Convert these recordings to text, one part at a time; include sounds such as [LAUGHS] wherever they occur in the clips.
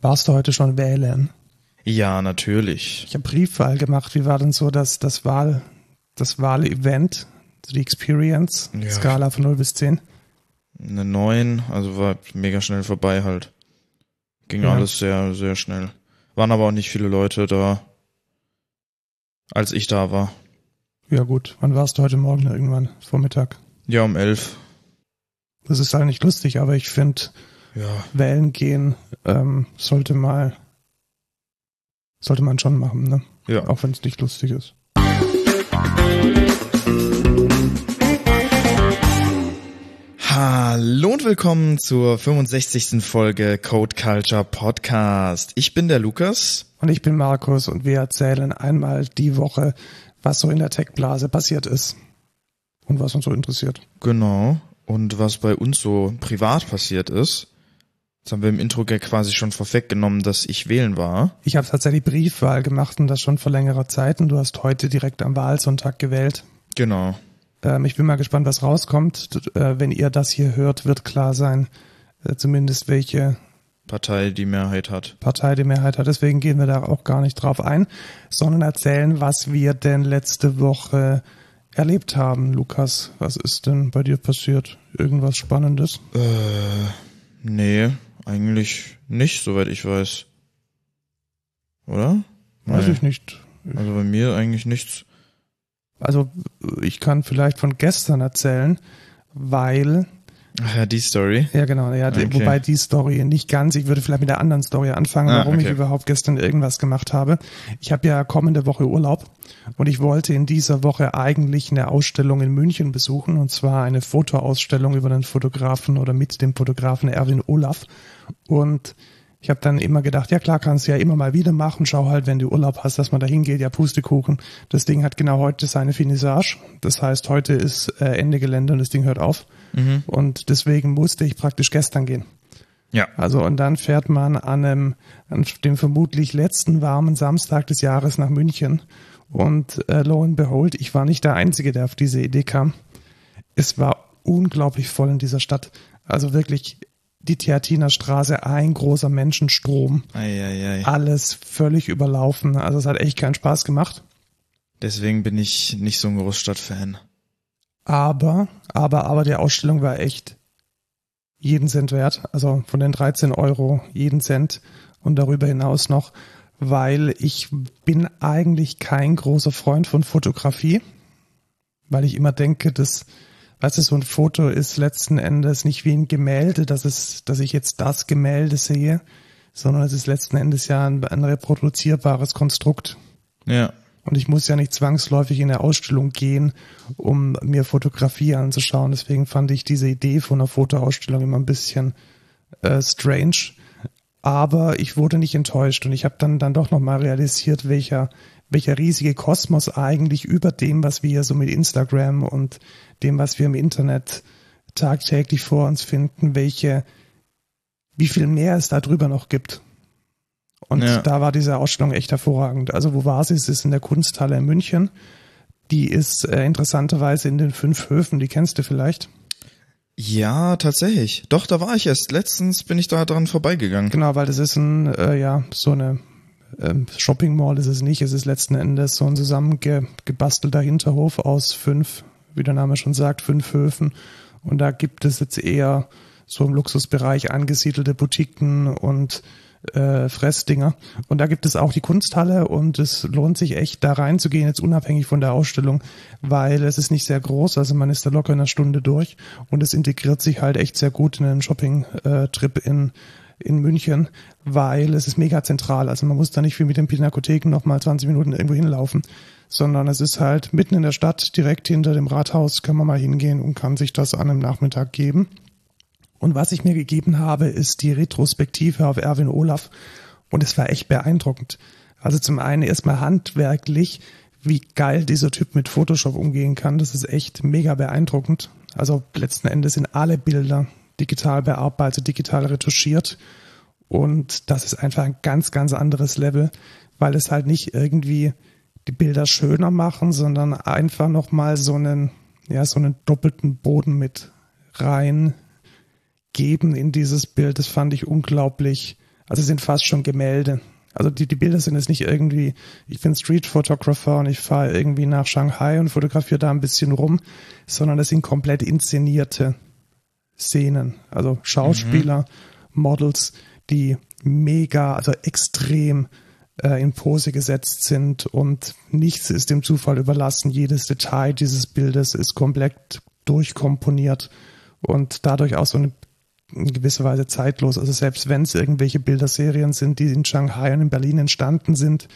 Warst du heute schon wählen? Ja, natürlich. Ich habe Briefwahl gemacht. Wie war denn so das, das Wahl, das Wahlevent, so die Experience, Ja. Skala von 0 bis 10? Eine 9, also war mega schnell vorbei halt. Ging Ja. alles sehr, sehr schnell. Waren aber auch nicht viele Leute da, als ich da war. Ja gut, wann warst du heute Morgen irgendwann? Vormittag. Ja, um 11. Das ist halt nicht lustig, aber ich finde, Ja. wählen gehen ähm, sollte mal, sollte man schon machen, ne? Ja. Auch wenn es nicht lustig ist. Hallo und willkommen zur 65. Folge Code Culture Podcast. Ich bin der Lukas. Und ich bin Markus und wir erzählen einmal die Woche, was so in der Tech-Blase passiert ist. Und was uns so interessiert. Genau. Und was bei uns so privat passiert ist. Jetzt haben wir im Intro quasi schon vorweggenommen, dass ich wählen war. Ich habe tatsächlich Briefwahl gemacht und das schon vor längerer Zeit und du hast heute direkt am Wahlsonntag gewählt. Genau. Ähm, ich bin mal gespannt, was rauskommt. Äh, wenn ihr das hier hört, wird klar sein, äh, zumindest welche Partei die Mehrheit hat. Partei die Mehrheit hat. Deswegen gehen wir da auch gar nicht drauf ein, sondern erzählen, was wir denn letzte Woche erlebt haben. Lukas, was ist denn bei dir passiert? Irgendwas Spannendes? Äh, nee, eigentlich nicht, soweit ich weiß. Oder? Weiß ich nicht. Also bei mir eigentlich nichts. Also ich kann vielleicht von gestern erzählen, weil Ach ja, die Story. Ja, genau. Ja, Okay. Wobei die Story nicht ganz. Ich würde vielleicht mit der anderen Story anfangen, Ah, warum ich okay. überhaupt gestern irgendwas gemacht habe. Ich habe ja kommende Woche Urlaub und ich wollte in dieser Woche eigentlich eine Ausstellung in München besuchen und zwar eine Fotoausstellung über den Fotografen oder mit dem Fotografen Erwin Olaf. Und ich habe dann immer gedacht, ja klar, kannst du ja immer mal wieder machen. Schau halt, wenn du Urlaub hast, dass man da hingeht. Ja, Pustekuchen. Das Ding hat genau heute seine Finissage. Das heißt, heute ist äh, Ende Gelände und das Ding hört auf. Mhm. Und deswegen musste ich praktisch gestern gehen. Ja. Also und dann fährt man an, einem, an dem vermutlich letzten warmen Samstag des Jahres nach München. Und äh, lo and behold, ich war nicht der Einzige, der auf diese Idee kam. Es war unglaublich voll in dieser Stadt. Also wirklich die Theatiner Straße, ein großer Menschenstrom, Eieiei. alles völlig überlaufen. Also es hat echt keinen Spaß gemacht. Deswegen bin ich nicht so ein Großstadtfan. Aber, aber, aber die Ausstellung war echt jeden Cent wert. Also von den 13 Euro jeden Cent und darüber hinaus noch, weil ich bin eigentlich kein großer Freund von Fotografie, weil ich immer denke, dass, weißt du, so ein Foto ist letzten Endes nicht wie ein Gemälde, dass es, dass ich jetzt das Gemälde sehe, sondern es ist letzten Endes ja ein, ein reproduzierbares Konstrukt. Ja. Und ich muss ja nicht zwangsläufig in eine Ausstellung gehen, um mir Fotografie anzuschauen. Deswegen fand ich diese Idee von einer Fotoausstellung immer ein bisschen äh, strange. Aber ich wurde nicht enttäuscht und ich habe dann, dann doch nochmal realisiert, welcher, welcher riesige Kosmos eigentlich über dem, was wir so mit Instagram und dem, was wir im Internet tagtäglich vor uns finden, welche, wie viel mehr es da drüber noch gibt. Und Ja. da war diese Ausstellung echt hervorragend. Also wo war sie? Es ist in der Kunsthalle in München. Die ist äh, interessanterweise in den fünf Höfen, die kennst du vielleicht. Ja, tatsächlich. Doch, da war ich erst. Letztens bin ich da dran vorbeigegangen. Genau, weil das ist ein, äh, ja, so eine ähm, Shopping Mall ist es nicht. Es ist letzten Endes so ein zusammengebastelter Hinterhof aus fünf, wie der Name schon sagt, fünf Höfen. Und da gibt es jetzt eher so im Luxusbereich angesiedelte Boutiquen und äh, Fressdinger. Und da gibt es auch die Kunsthalle und es lohnt sich echt da reinzugehen, jetzt unabhängig von der Ausstellung, weil es ist nicht sehr groß, also man ist da locker in einer Stunde durch und es integriert sich halt echt sehr gut in einen Shopping-Trip in, in München, weil es ist mega zentral. Also man muss da nicht wie mit den Pinakotheken nochmal 20 Minuten irgendwo hinlaufen, sondern es ist halt mitten in der Stadt, direkt hinter dem Rathaus, kann man mal hingehen und kann sich das an einem Nachmittag geben. Und was ich mir gegeben habe, ist die Retrospektive auf Erwin Olaf. Und es war echt beeindruckend. Also zum einen erstmal handwerklich, wie geil dieser Typ mit Photoshop umgehen kann. Das ist echt mega beeindruckend. Also letzten Endes sind alle Bilder digital bearbeitet, digital retuschiert. Und das ist einfach ein ganz, ganz anderes Level, weil es halt nicht irgendwie die Bilder schöner machen, sondern einfach nochmal so einen, ja, so einen doppelten Boden mit rein geben in dieses Bild. Das fand ich unglaublich Also sind fast schon Gemälde. Also die, die Bilder sind jetzt nicht irgendwie, ich bin Street Photographer und ich fahre irgendwie nach Shanghai und fotografiere da ein bisschen rum, sondern das sind komplett inszenierte Szenen. Also Schauspieler, mhm. Models, die mega, also extrem äh, in Pose gesetzt sind und nichts ist dem Zufall überlassen. Jedes Detail dieses Bildes ist komplett durchkomponiert und dadurch auch so eine in gewisser Weise zeitlos. Also selbst wenn es irgendwelche Bilderserien sind, die in Shanghai und in Berlin entstanden sind,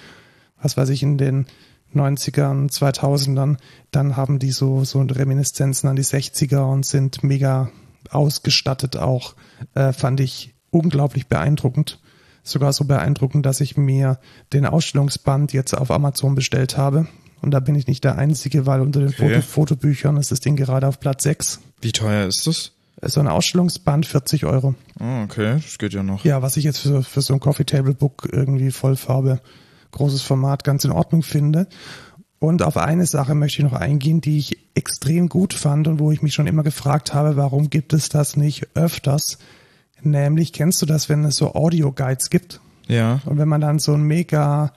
was weiß ich, in den 90ern, 2000ern, dann haben die so, so Reminiszenzen an die 60er und sind mega ausgestattet auch, äh, fand ich unglaublich beeindruckend. Sogar so beeindruckend, dass ich mir den Ausstellungsband jetzt auf Amazon bestellt habe. Und da bin ich nicht der Einzige, weil unter den okay. Foto Fotobüchern ist das Ding gerade auf Platz 6. Wie teuer ist das? So ein Ausstellungsband 40 Euro. Oh, okay, das geht ja noch. Ja, was ich jetzt für, für so ein Coffee Table Book irgendwie Vollfarbe, großes Format ganz in Ordnung finde. Und auf eine Sache möchte ich noch eingehen, die ich extrem gut fand und wo ich mich schon immer gefragt habe, warum gibt es das nicht öfters? Nämlich, kennst du das, wenn es so Audio-Guides gibt? Ja. Und wenn man dann so ein mega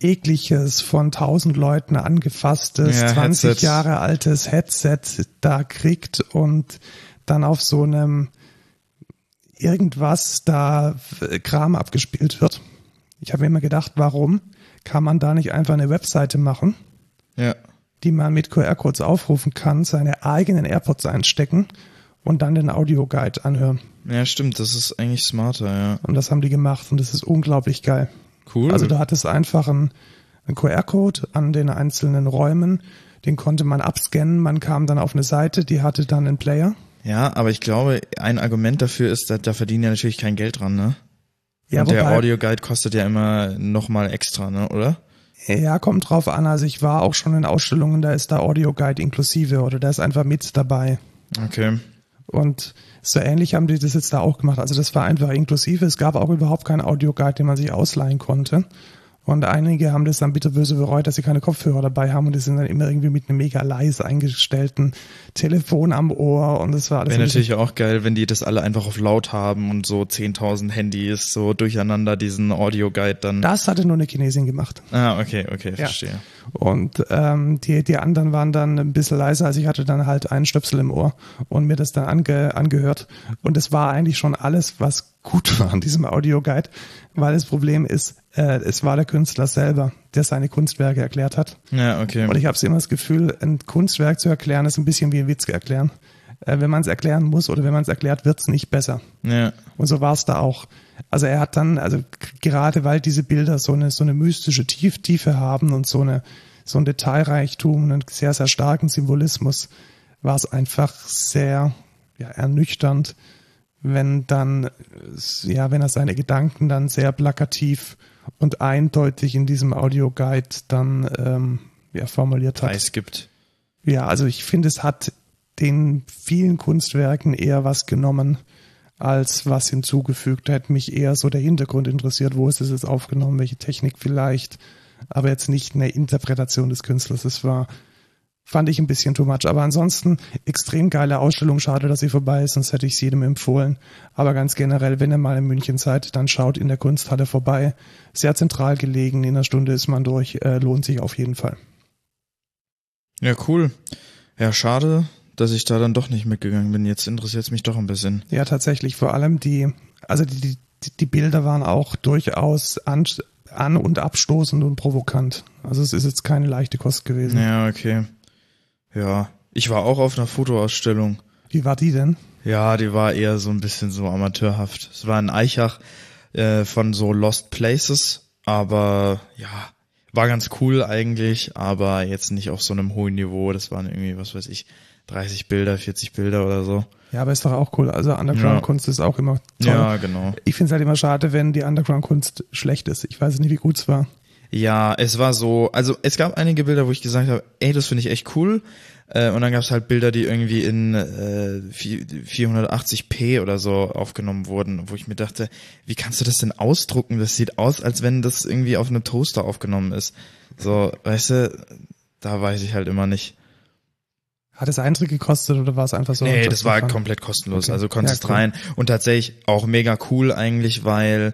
ekliges, von tausend Leuten angefasstes, ja, 20 Headset. Jahre altes Headset da kriegt und dann auf so einem irgendwas da Kram abgespielt wird. Ich habe mir immer gedacht, warum kann man da nicht einfach eine Webseite machen, ja. die man mit QR-Codes aufrufen kann, seine eigenen AirPods einstecken und dann den Audioguide anhören. Ja, stimmt, das ist eigentlich smarter, ja. Und das haben die gemacht und das ist unglaublich geil. Cool. Also du hattest einfach einen, einen QR-Code an den einzelnen Räumen, den konnte man abscannen, man kam dann auf eine Seite, die hatte dann einen Player ja, aber ich glaube, ein Argument dafür ist, da, da verdienen ja natürlich kein Geld dran, ne? Ja, Und der Audioguide kostet ja immer nochmal extra, ne, oder? Ja, kommt drauf an. Also ich war auch schon in Ausstellungen, da ist der Audioguide inklusive oder der ist einfach mit dabei. Okay. Und so ähnlich haben die das jetzt da auch gemacht. Also das war einfach inklusive. Es gab auch überhaupt keinen Audioguide, den man sich ausleihen konnte. Und einige haben das dann bitterböse bereut, dass sie keine Kopfhörer dabei haben und die sind dann immer irgendwie mit einem mega leise eingestellten Telefon am Ohr und das war alles. Wäre natürlich auch geil, wenn die das alle einfach auf laut haben und so 10.000 Handys so durcheinander diesen Audio-Guide dann. Das hatte nur eine Chinesin gemacht. Ah, okay, okay, verstehe. Ja. Und ähm, die, die anderen waren dann ein bisschen leiser, also ich hatte dann halt einen Stöpsel im Ohr und mir das dann ange, angehört und es war eigentlich schon alles, was gut war an diesem Audioguide, weil das Problem ist, äh, es war der Künstler selber, der seine Kunstwerke erklärt hat. Ja, okay. Und ich habe immer das Gefühl, ein Kunstwerk zu erklären, ist ein bisschen wie ein Witz erklären. Äh, wenn man es erklären muss oder wenn man es erklärt, wird es nicht besser. Ja. Und so war es da auch. Also er hat dann, also gerade weil diese Bilder so eine so eine mystische Tief Tiefe haben und so eine so ein Detailreichtum, einen sehr sehr starken Symbolismus, war es einfach sehr ja, ernüchternd, wenn dann ja, wenn er seine Gedanken dann sehr plakativ und eindeutig in diesem Audioguide dann ähm, ja, formuliert hat. Preis gibt. Ja, also ich finde, es hat den vielen Kunstwerken eher was genommen, als was hinzugefügt. Da hätte mich eher so der Hintergrund interessiert, wo ist es jetzt aufgenommen, welche Technik vielleicht, aber jetzt nicht eine Interpretation des Künstlers. Es war fand ich ein bisschen too much. Aber ansonsten extrem geile Ausstellung. Schade, dass sie vorbei ist, sonst hätte ich es jedem empfohlen. Aber ganz generell, wenn ihr mal in München seid, dann schaut in der Kunsthalle vorbei. Sehr zentral gelegen, in einer Stunde ist man durch. Äh, lohnt sich auf jeden Fall. Ja, cool. Ja, schade, dass ich da dann doch nicht mitgegangen bin. Jetzt interessiert es mich doch ein bisschen. Ja, tatsächlich. Vor allem die, also die, die, die Bilder waren auch durchaus an, an und abstoßend und provokant. Also es ist jetzt keine leichte Kost gewesen. Ja, okay. Ja, ich war auch auf einer Fotoausstellung. Wie war die denn? Ja, die war eher so ein bisschen so amateurhaft. Es war in Eichach äh, von so Lost Places, aber ja, war ganz cool eigentlich, aber jetzt nicht auf so einem hohen Niveau. Das waren irgendwie, was weiß ich, 30 Bilder, 40 Bilder oder so. Ja, aber ist doch auch cool. Also Underground-Kunst ja. ist auch immer toll. Ja, genau. Ich finde es halt immer schade, wenn die Underground-Kunst schlecht ist. Ich weiß nicht, wie gut es war. Ja, es war so, also es gab einige Bilder, wo ich gesagt habe, ey, das finde ich echt cool. Äh, und dann gab es halt Bilder, die irgendwie in äh, 480p oder so aufgenommen wurden, wo ich mir dachte, wie kannst du das denn ausdrucken? Das sieht aus, als wenn das irgendwie auf einem Toaster aufgenommen ist. So, weißt du, da weiß ich halt immer nicht. Hat es Eintritt gekostet oder war es einfach so? Nee, das war fun? komplett kostenlos. Okay. Also konntest Ja, cool. rein und tatsächlich auch mega cool eigentlich, weil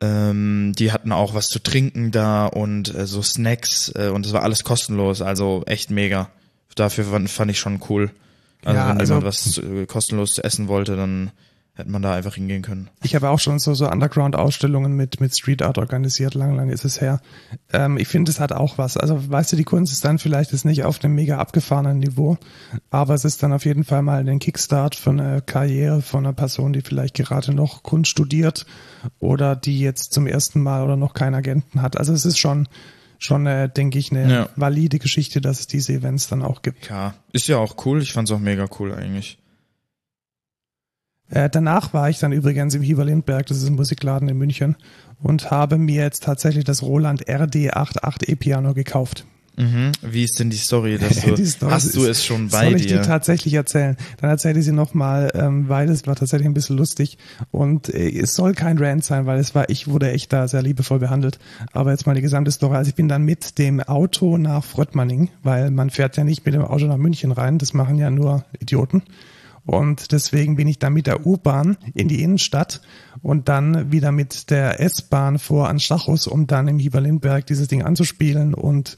ähm, die hatten auch was zu trinken da und äh, so Snacks äh, und es war alles kostenlos. Also echt mega. Dafür fand, fand ich schon cool. Also Ja, wenn also- jemand was äh, kostenlos zu essen wollte, dann hätte man da einfach hingehen können. Ich habe auch schon so, so Underground-Ausstellungen mit, mit Street Art organisiert, lang, lang ist es her. Ähm, ich finde, es hat auch was. Also, weißt du, die Kunst ist dann vielleicht jetzt nicht auf einem mega abgefahrenen Niveau, aber es ist dann auf jeden Fall mal ein Kickstart für eine Karriere von einer Person, die vielleicht gerade noch Kunst studiert oder die jetzt zum ersten Mal oder noch keinen Agenten hat. Also, es ist schon, schon, äh, denke ich, eine Ja. valide Geschichte, dass es diese Events dann auch gibt. Ja, ist ja auch cool. Ich fand's auch mega cool eigentlich. Äh, danach war ich dann übrigens im Hieber Lindberg, das ist ein Musikladen in München, und habe mir jetzt tatsächlich das Roland RD88 E-Piano gekauft. Mhm. Wie ist denn die Story, dass [LAUGHS] du, Die Story hast du ist- es schon bei Soll ich dir? die tatsächlich erzählen? Dann erzähle ich sie nochmal, ähm, weil es war tatsächlich ein bisschen lustig und äh, es soll kein Rant sein, weil es war, ich wurde echt da sehr liebevoll behandelt. Aber jetzt mal die gesamte Story. Also ich bin dann mit dem Auto nach Fröttmanning, weil man fährt ja nicht mit dem Auto nach München rein, das machen ja nur Idioten. Und deswegen bin ich dann mit der U-Bahn in die Innenstadt und dann wieder mit der S-Bahn vor an Stachus, um dann im Hieber Lindberg dieses Ding anzuspielen. Und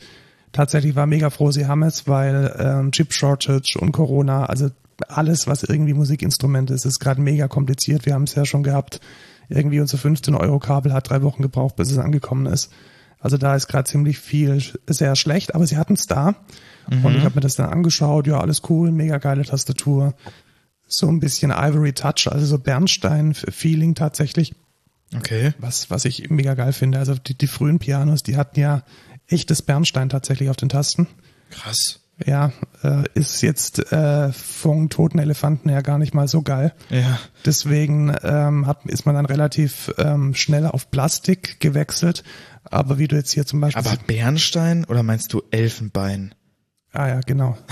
tatsächlich war mega froh, sie haben es, weil ähm, Chip Shortage und Corona, also alles, was irgendwie Musikinstrument ist, ist gerade mega kompliziert. Wir haben es ja schon gehabt. Irgendwie unser 15 Euro Kabel hat drei Wochen gebraucht, bis es angekommen ist. Also da ist gerade ziemlich viel sehr schlecht, aber sie hatten es da. Und ich habe mir das dann angeschaut, ja, alles cool, mega geile Tastatur. So ein bisschen Ivory Touch, also so Bernstein-Feeling tatsächlich, Okay. was, was ich mega geil finde. Also die, die frühen Pianos, die hatten ja echtes Bernstein tatsächlich auf den Tasten. Krass. Ja, äh, ist jetzt äh, vom toten Elefanten her gar nicht mal so geil. Ja. Deswegen ähm, hat, ist man dann relativ ähm, schnell auf Plastik gewechselt. Aber wie du jetzt hier zum Beispiel. Aber Bernstein oder meinst du Elfenbein? ah ja, genau. [LAUGHS]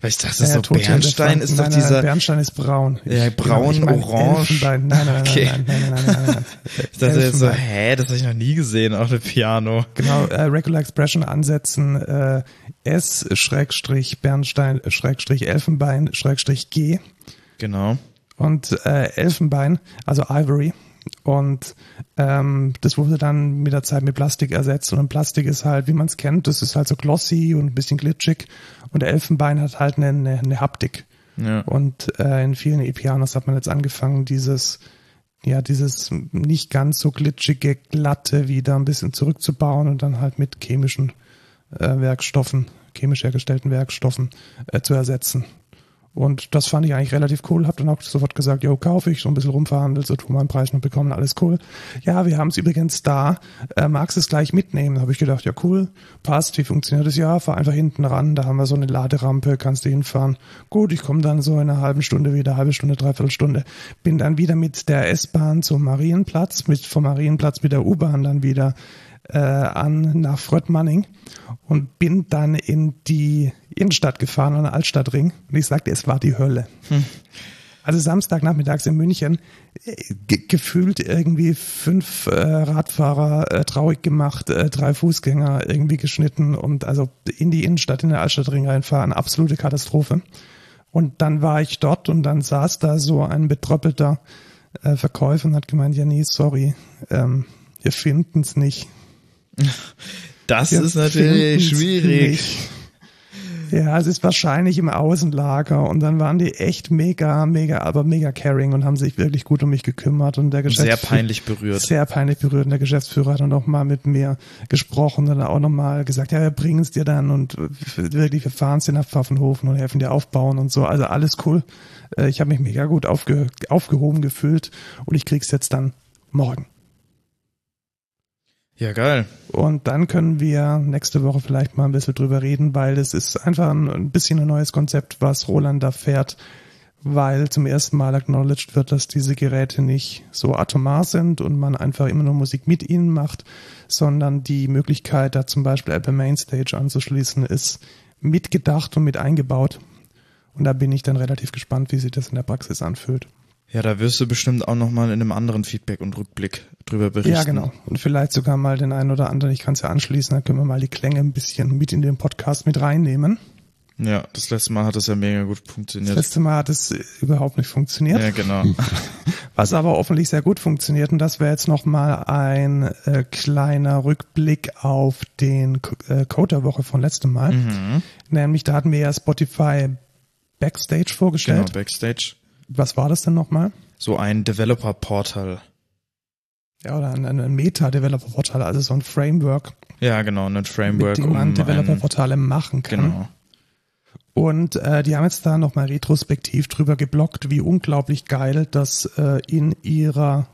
Weil ich dachte, Ja, so tote Bernstein ist doch nein, nein, dieser. Bernstein ist braun. Ja, braun, ich mein orange. Nein, nein, nein, Okay. nein, nein, nein, nein, nein, nein. [LAUGHS] Ich dachte jetzt so, hä, das habe ich noch nie gesehen auf dem Piano. Genau, äh, Regular Expression ansetzen, äh, S Schrägstrich Bernstein Schrägstrich Elfenbein Schrägstrich G Genau. und äh, Elfenbein, also Ivory. Und ähm, das wurde dann mit der Zeit mit Plastik ersetzt. Und Plastik ist halt, wie man es kennt, das ist halt so glossy und ein bisschen glitschig. Und Elfenbein hat halt eine, eine, eine Haptik. Ja. Und äh, in vielen E-Pianos hat man jetzt angefangen, dieses, ja, dieses nicht ganz so glitschige, glatte wieder ein bisschen zurückzubauen und dann halt mit chemischen äh, Werkstoffen, chemisch hergestellten Werkstoffen äh, zu ersetzen. Und das fand ich eigentlich relativ cool. Hab dann auch sofort gesagt, jo, kaufe ich, so ein bisschen rumverhandelt, so tun wir einen Preis noch bekommen, alles cool. Ja, wir haben es übrigens da. Äh, magst es gleich mitnehmen? Habe ich gedacht, ja cool, passt, wie funktioniert das? Ja, fahr einfach hinten ran, da haben wir so eine Laderampe, kannst du hinfahren. Gut, ich komme dann so in einer halben Stunde wieder, halbe Stunde, dreiviertel Stunde. Bin dann wieder mit der S-Bahn zum Marienplatz, mit vom Marienplatz mit der U-Bahn dann wieder äh, an nach Fröttmanning und bin dann in die Innenstadt gefahren, an den Altstadtring. Und ich sagte, es war die Hölle. Also Samstagnachmittags in München äh, ge gefühlt irgendwie fünf äh, Radfahrer äh, traurig gemacht, äh, drei Fußgänger irgendwie geschnitten und also in die Innenstadt, in den Altstadtring reinfahren, absolute Katastrophe. Und dann war ich dort und dann saß da so ein betröppelter äh, Verkäufer und hat gemeint, ja nee, sorry, ähm, wir finden's nicht. Das Wir ist natürlich schwierig. nicht. Ja, es ist wahrscheinlich im Außenlager und dann waren die echt mega, mega, aber mega caring und haben sich wirklich gut um mich gekümmert und der Sehr Geschäftsführer peinlich berührt. sehr peinlich berührt und der Geschäftsführer hat dann auch mal mit mir gesprochen und dann auch nochmal gesagt, ja, wir bringen es dir dann und wirklich, wir fahren es dir nach Pfaffenhofen und helfen dir aufbauen und so, also alles cool. Äh, Ich habe mich mega gut aufge aufgehoben gefühlt und ich krieg's jetzt dann morgen. Ja, geil. Und dann können wir nächste Woche vielleicht mal ein bisschen drüber reden, weil es ist einfach ein, bisschen ein neues Konzept, was Roland da fährt, weil zum ersten Mal acknowledged wird, dass diese Geräte nicht so atomar sind und man einfach immer nur Musik mit ihnen macht, sondern die Möglichkeit, da zum Beispiel Apple Mainstage anzuschließen, ist mitgedacht und mit eingebaut. Und da bin ich dann relativ gespannt, wie sich das in der Praxis anfühlt. Ja, da wirst du bestimmt auch nochmal in einem anderen Feedback und Rückblick drüber berichten. Ja, genau. Und vielleicht sogar mal den einen oder anderen, ich kann es ja anschließen, dann können wir mal die Klänge ein bisschen mit in den Podcast mit reinnehmen. Ja, das letzte Mal hat es ja mega gut Das funktioniert. letzte Mal hat es überhaupt nicht funktioniert. Ja, genau. [LAUGHS] Was aber offensichtlich sehr gut funktioniert, und das wäre jetzt nochmal ein äh, kleiner Rückblick auf den äh, Code der Woche von letztem Mal. mhm. Nämlich, da hatten wir ja Spotify Backstage Genau, vorgestellt. Backstage. Was war das denn nochmal? So ein Developer-Portal. Ja, oder ein, ein Meta-Developer-Portal, also so ein Framework, Ja, genau, ein Framework, mit dem man um ein, Developer-Portale machen kann. Genau. Und äh, die haben jetzt da nochmal retrospektiv drüber geblockt, wie unglaublich geil das äh, in ihrer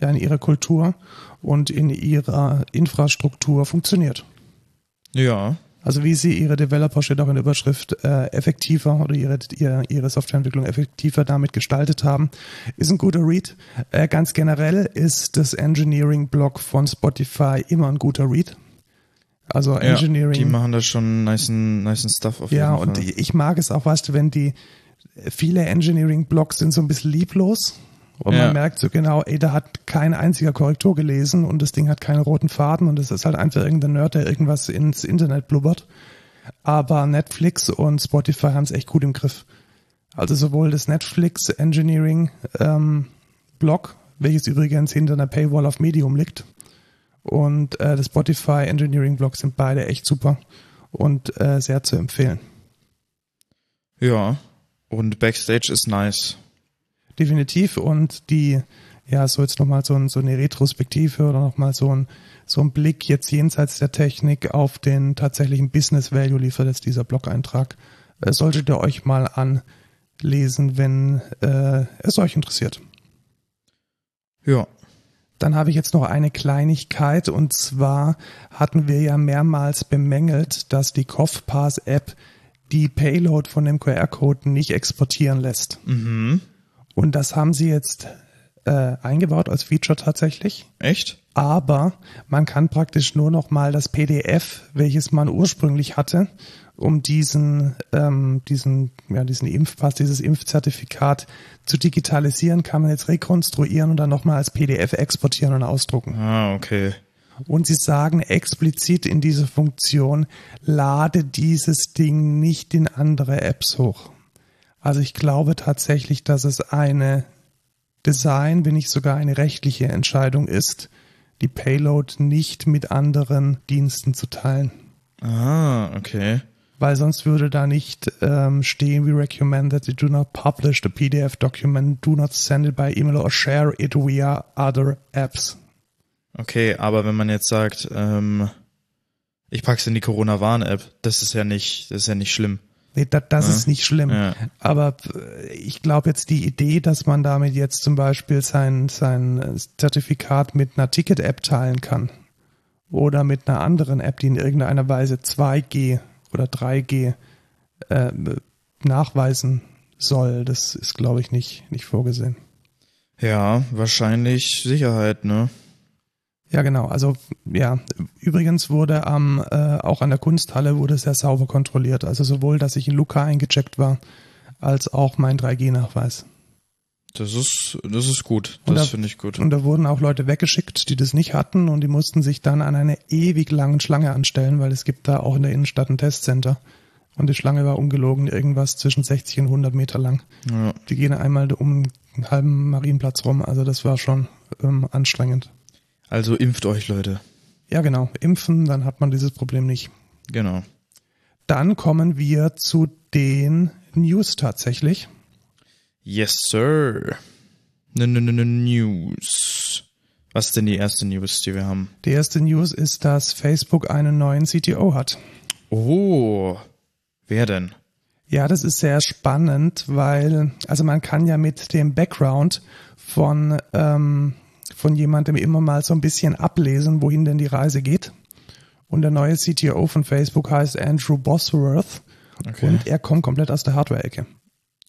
ja, in ihrer Kultur und in ihrer Infrastruktur funktioniert. Ja, Also wie sie ihre Developer steht auch in der Überschrift äh, effektiver oder ihre, ihre, ihre Softwareentwicklung effektiver damit gestaltet haben, ist ein guter Read. Äh, ganz generell ist das Engineering-Blog von Spotify immer ein guter Read. Also ja, Engineering. die machen da schon nice, nice Stuff auf Ja, jeden und Fall. ich mag es auch, weißt du, wenn die viele Engineering-Blogs sind so ein bisschen lieblos und Ja. man merkt so genau, ey, da hat kein einziger Korrektur gelesen und das Ding hat keinen roten Faden und es ist halt einfach irgendein Nerd, der irgendwas ins Internet blubbert. Aber Netflix und Spotify haben es echt gut im Griff. Also sowohl das Netflix Engineering ähm, Blog, welches übrigens hinter einer Paywall auf Medium liegt, und äh, das Spotify Engineering Blog sind beide echt super und äh, sehr zu empfehlen. Ja, und Backstage ist nice. Definitiv. Und die, ja, so jetzt nochmal so, ein, so eine Retrospektive oder nochmal so ein, so ein Blick jetzt jenseits der Technik auf den tatsächlichen Business Value liefert jetzt dieser Blog-Eintrag. Äh, solltet ihr euch mal anlesen, wenn äh, es euch interessiert. Ja, Dann habe ich jetzt noch eine Kleinigkeit und zwar hatten wir ja mehrmals bemängelt, dass die CoffPass-App die Payload von dem QR-Code nicht exportieren lässt. mhm. Und das haben sie jetzt äh, eingebaut als Feature tatsächlich. Echt? Aber man kann praktisch nur noch mal das PDF, welches man ursprünglich hatte, um diesen, ähm, diesen, ja, diesen Impfpass, dieses Impfzertifikat zu digitalisieren, kann man jetzt rekonstruieren und dann nochmal als PDF exportieren und ausdrucken. Ah, okay. Und sie sagen explizit in dieser Funktion, lade dieses Ding nicht in andere Apps hoch. Also ich glaube tatsächlich, dass es eine Design, wenn nicht sogar eine rechtliche Entscheidung ist, die Payload nicht mit anderen Diensten zu teilen. Ah, okay. Weil sonst würde da nicht ähm, stehen, we recommend that you do not publish the PDF document, do not send it by email or share it via other apps. Okay, aber wenn man jetzt sagt, ähm, ich pack's in die Corona-Warn-App, das ist ja nicht, das ist ja nicht schlimm. Nee, das, das Ja. ist nicht schlimm. Ja. Aber äh, ich glaube jetzt die Idee, dass man damit jetzt zum Beispiel sein, sein Zertifikat mit einer Ticket-App teilen kann oder mit einer anderen App, die in irgendeiner Weise 2G oder 3G äh, nachweisen soll, das ist, glaube ich, nicht, nicht vorgesehen. Ja, wahrscheinlich Sicherheit, ne? Ja, genau. Also ja, übrigens wurde am äh, auch an der Kunsthalle wurde sehr sauber kontrolliert. Also sowohl, dass ich in Luca eingecheckt war, als auch mein 3G-Nachweis. Das ist, das ist gut. Und Das da- finde ich gut. Und da wurden auch Leute weggeschickt, die das nicht hatten und die mussten sich dann an einer ewig langen Schlange anstellen, weil es gibt da auch in der Innenstadt ein Testcenter. Und die Schlange war ungelogen irgendwas zwischen 60 und 100 Meter lang. Ja. Die gehen einmal um einen halben Marienplatz rum. Also das war schon ähm, anstrengend. Also impft euch, Leute. Ja, genau. Impfen, dann hat man dieses Problem nicht. Genau. Dann kommen wir zu den News tatsächlich. Yes, sir. N -n -n News. Was ist denn die erste News, die wir haben? Die erste News ist, dass Facebook einen neuen CTO hat. Oh, wer denn? Ja, das ist sehr spannend, weil, also man kann ja mit dem Background von, ähm, von jemandem immer mal so ein bisschen ablesen, wohin denn die Reise geht. Und der neue CTO von Facebook heißt Andrew Bosworth Okay. und er kommt komplett aus der Hardware-Ecke.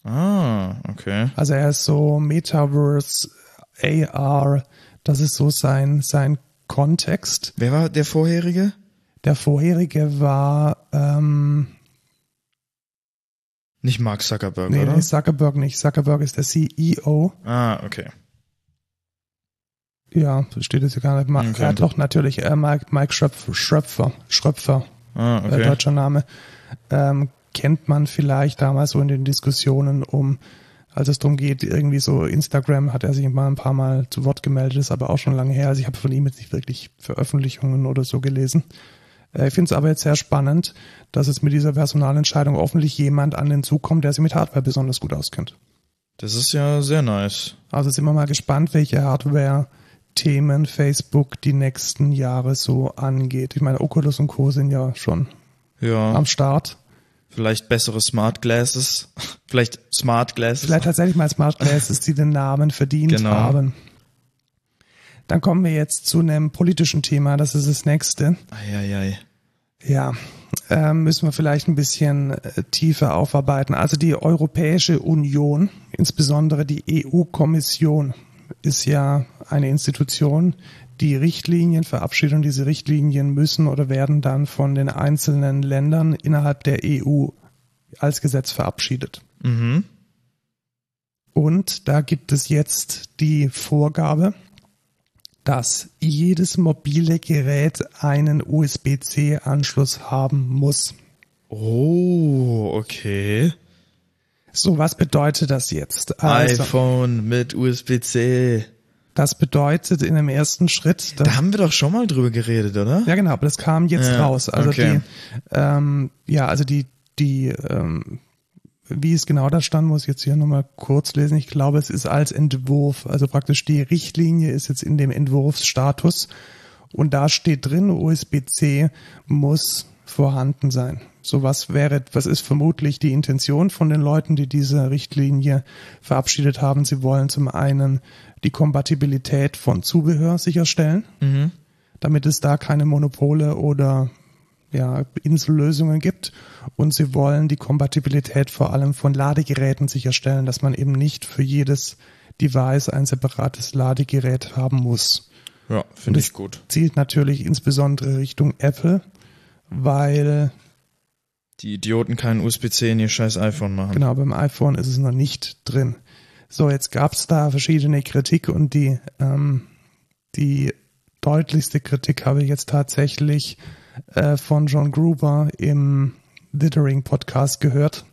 Ah, okay. Also er ist so Metaverse, AR, das ist so sein, sein Kontext. Wer war der vorherige? Der vorherige war, ähm, Nicht Mark Zuckerberg, nee, oder? nee, Zuckerberg nicht. Zuckerberg ist der CEO. Ah, okay. Ja, das steht jetzt hier gar nicht. Okay. Ja, doch, natürlich. Äh, Mike, Mike Schröpfer, Schröpfer, Schröpfer Ah, äh, okay. deutscher Name. Ähm, kennt man vielleicht damals so in den Diskussionen um, als es darum geht, irgendwie so Instagram hat er sich mal ein paar Mal zu Wort gemeldet, ist aber auch schon lange her. Also ich habe von ihm jetzt nicht wirklich Veröffentlichungen oder so gelesen. Äh, ich finde es aber jetzt sehr spannend, dass es mit dieser Personalentscheidung hoffentlich jemand an den Zug kommt, der sich mit Hardware besonders gut auskennt. Das ist ja sehr nice. Also sind wir mal gespannt, welche Hardware-Themen Facebook die nächsten Jahre so angeht. Ich meine, Oculus und Co. sind ja schon Ja. am Start. Vielleicht bessere Smart Glasses. [LAUGHS] Vielleicht Smart Glasses. Vielleicht tatsächlich mal Smart Glasses, die den Namen verdient Genau. haben. Dann kommen wir jetzt zu einem politischen Thema, das ist das nächste. Eieiei. Ja, äh, müssen wir vielleicht ein bisschen äh, tiefer aufarbeiten. Also die Europäische Union, insbesondere die EU-Kommission, ist ja eine Institution, die Richtlinien verabschiedet und diese Richtlinien müssen oder werden dann von den einzelnen Ländern innerhalb der EU als Gesetz verabschiedet. Mhm. Und da gibt es jetzt die Vorgabe, dass jedes mobile Gerät einen USB-C-Anschluss haben muss. Oh, okay. So, was bedeutet das jetzt? Also, iPhone mit USB-C. das bedeutet in dem ersten Schritt, Da haben wir doch schon mal drüber geredet, oder? Ja, genau, aber das kam jetzt Ja, raus. Also okay. die, ähm, ja, also die, die, ähm, wie es genau da stand, muss ich jetzt hier nochmal kurz lesen. Ich glaube, es ist als Entwurf, also praktisch die Richtlinie ist jetzt in dem Entwurfsstatus und da steht drin, USB-C muss vorhanden sein. So was wäre, was ist vermutlich die Intention von den Leuten, die diese Richtlinie verabschiedet haben. Sie wollen zum einen die Kompatibilität von Zubehör sicherstellen Mhm. damit es da keine Monopole oder ja, Insellösungen gibt. Und sie wollen die Kompatibilität vor allem von Ladegeräten sicherstellen, dass man eben nicht für jedes Device ein separates Ladegerät haben muss. Ja, finde ich gut. Zielt natürlich insbesondere Richtung Apple, weil Die Idioten keinen USB-C in ihr scheiß iPhone machen. Genau, beim iPhone ist es noch nicht drin. So, jetzt gab's da verschiedene Kritik und die, ähm, die deutlichste Kritik habe ich jetzt tatsächlich äh, von John Gruber im Dithering Podcast gehört.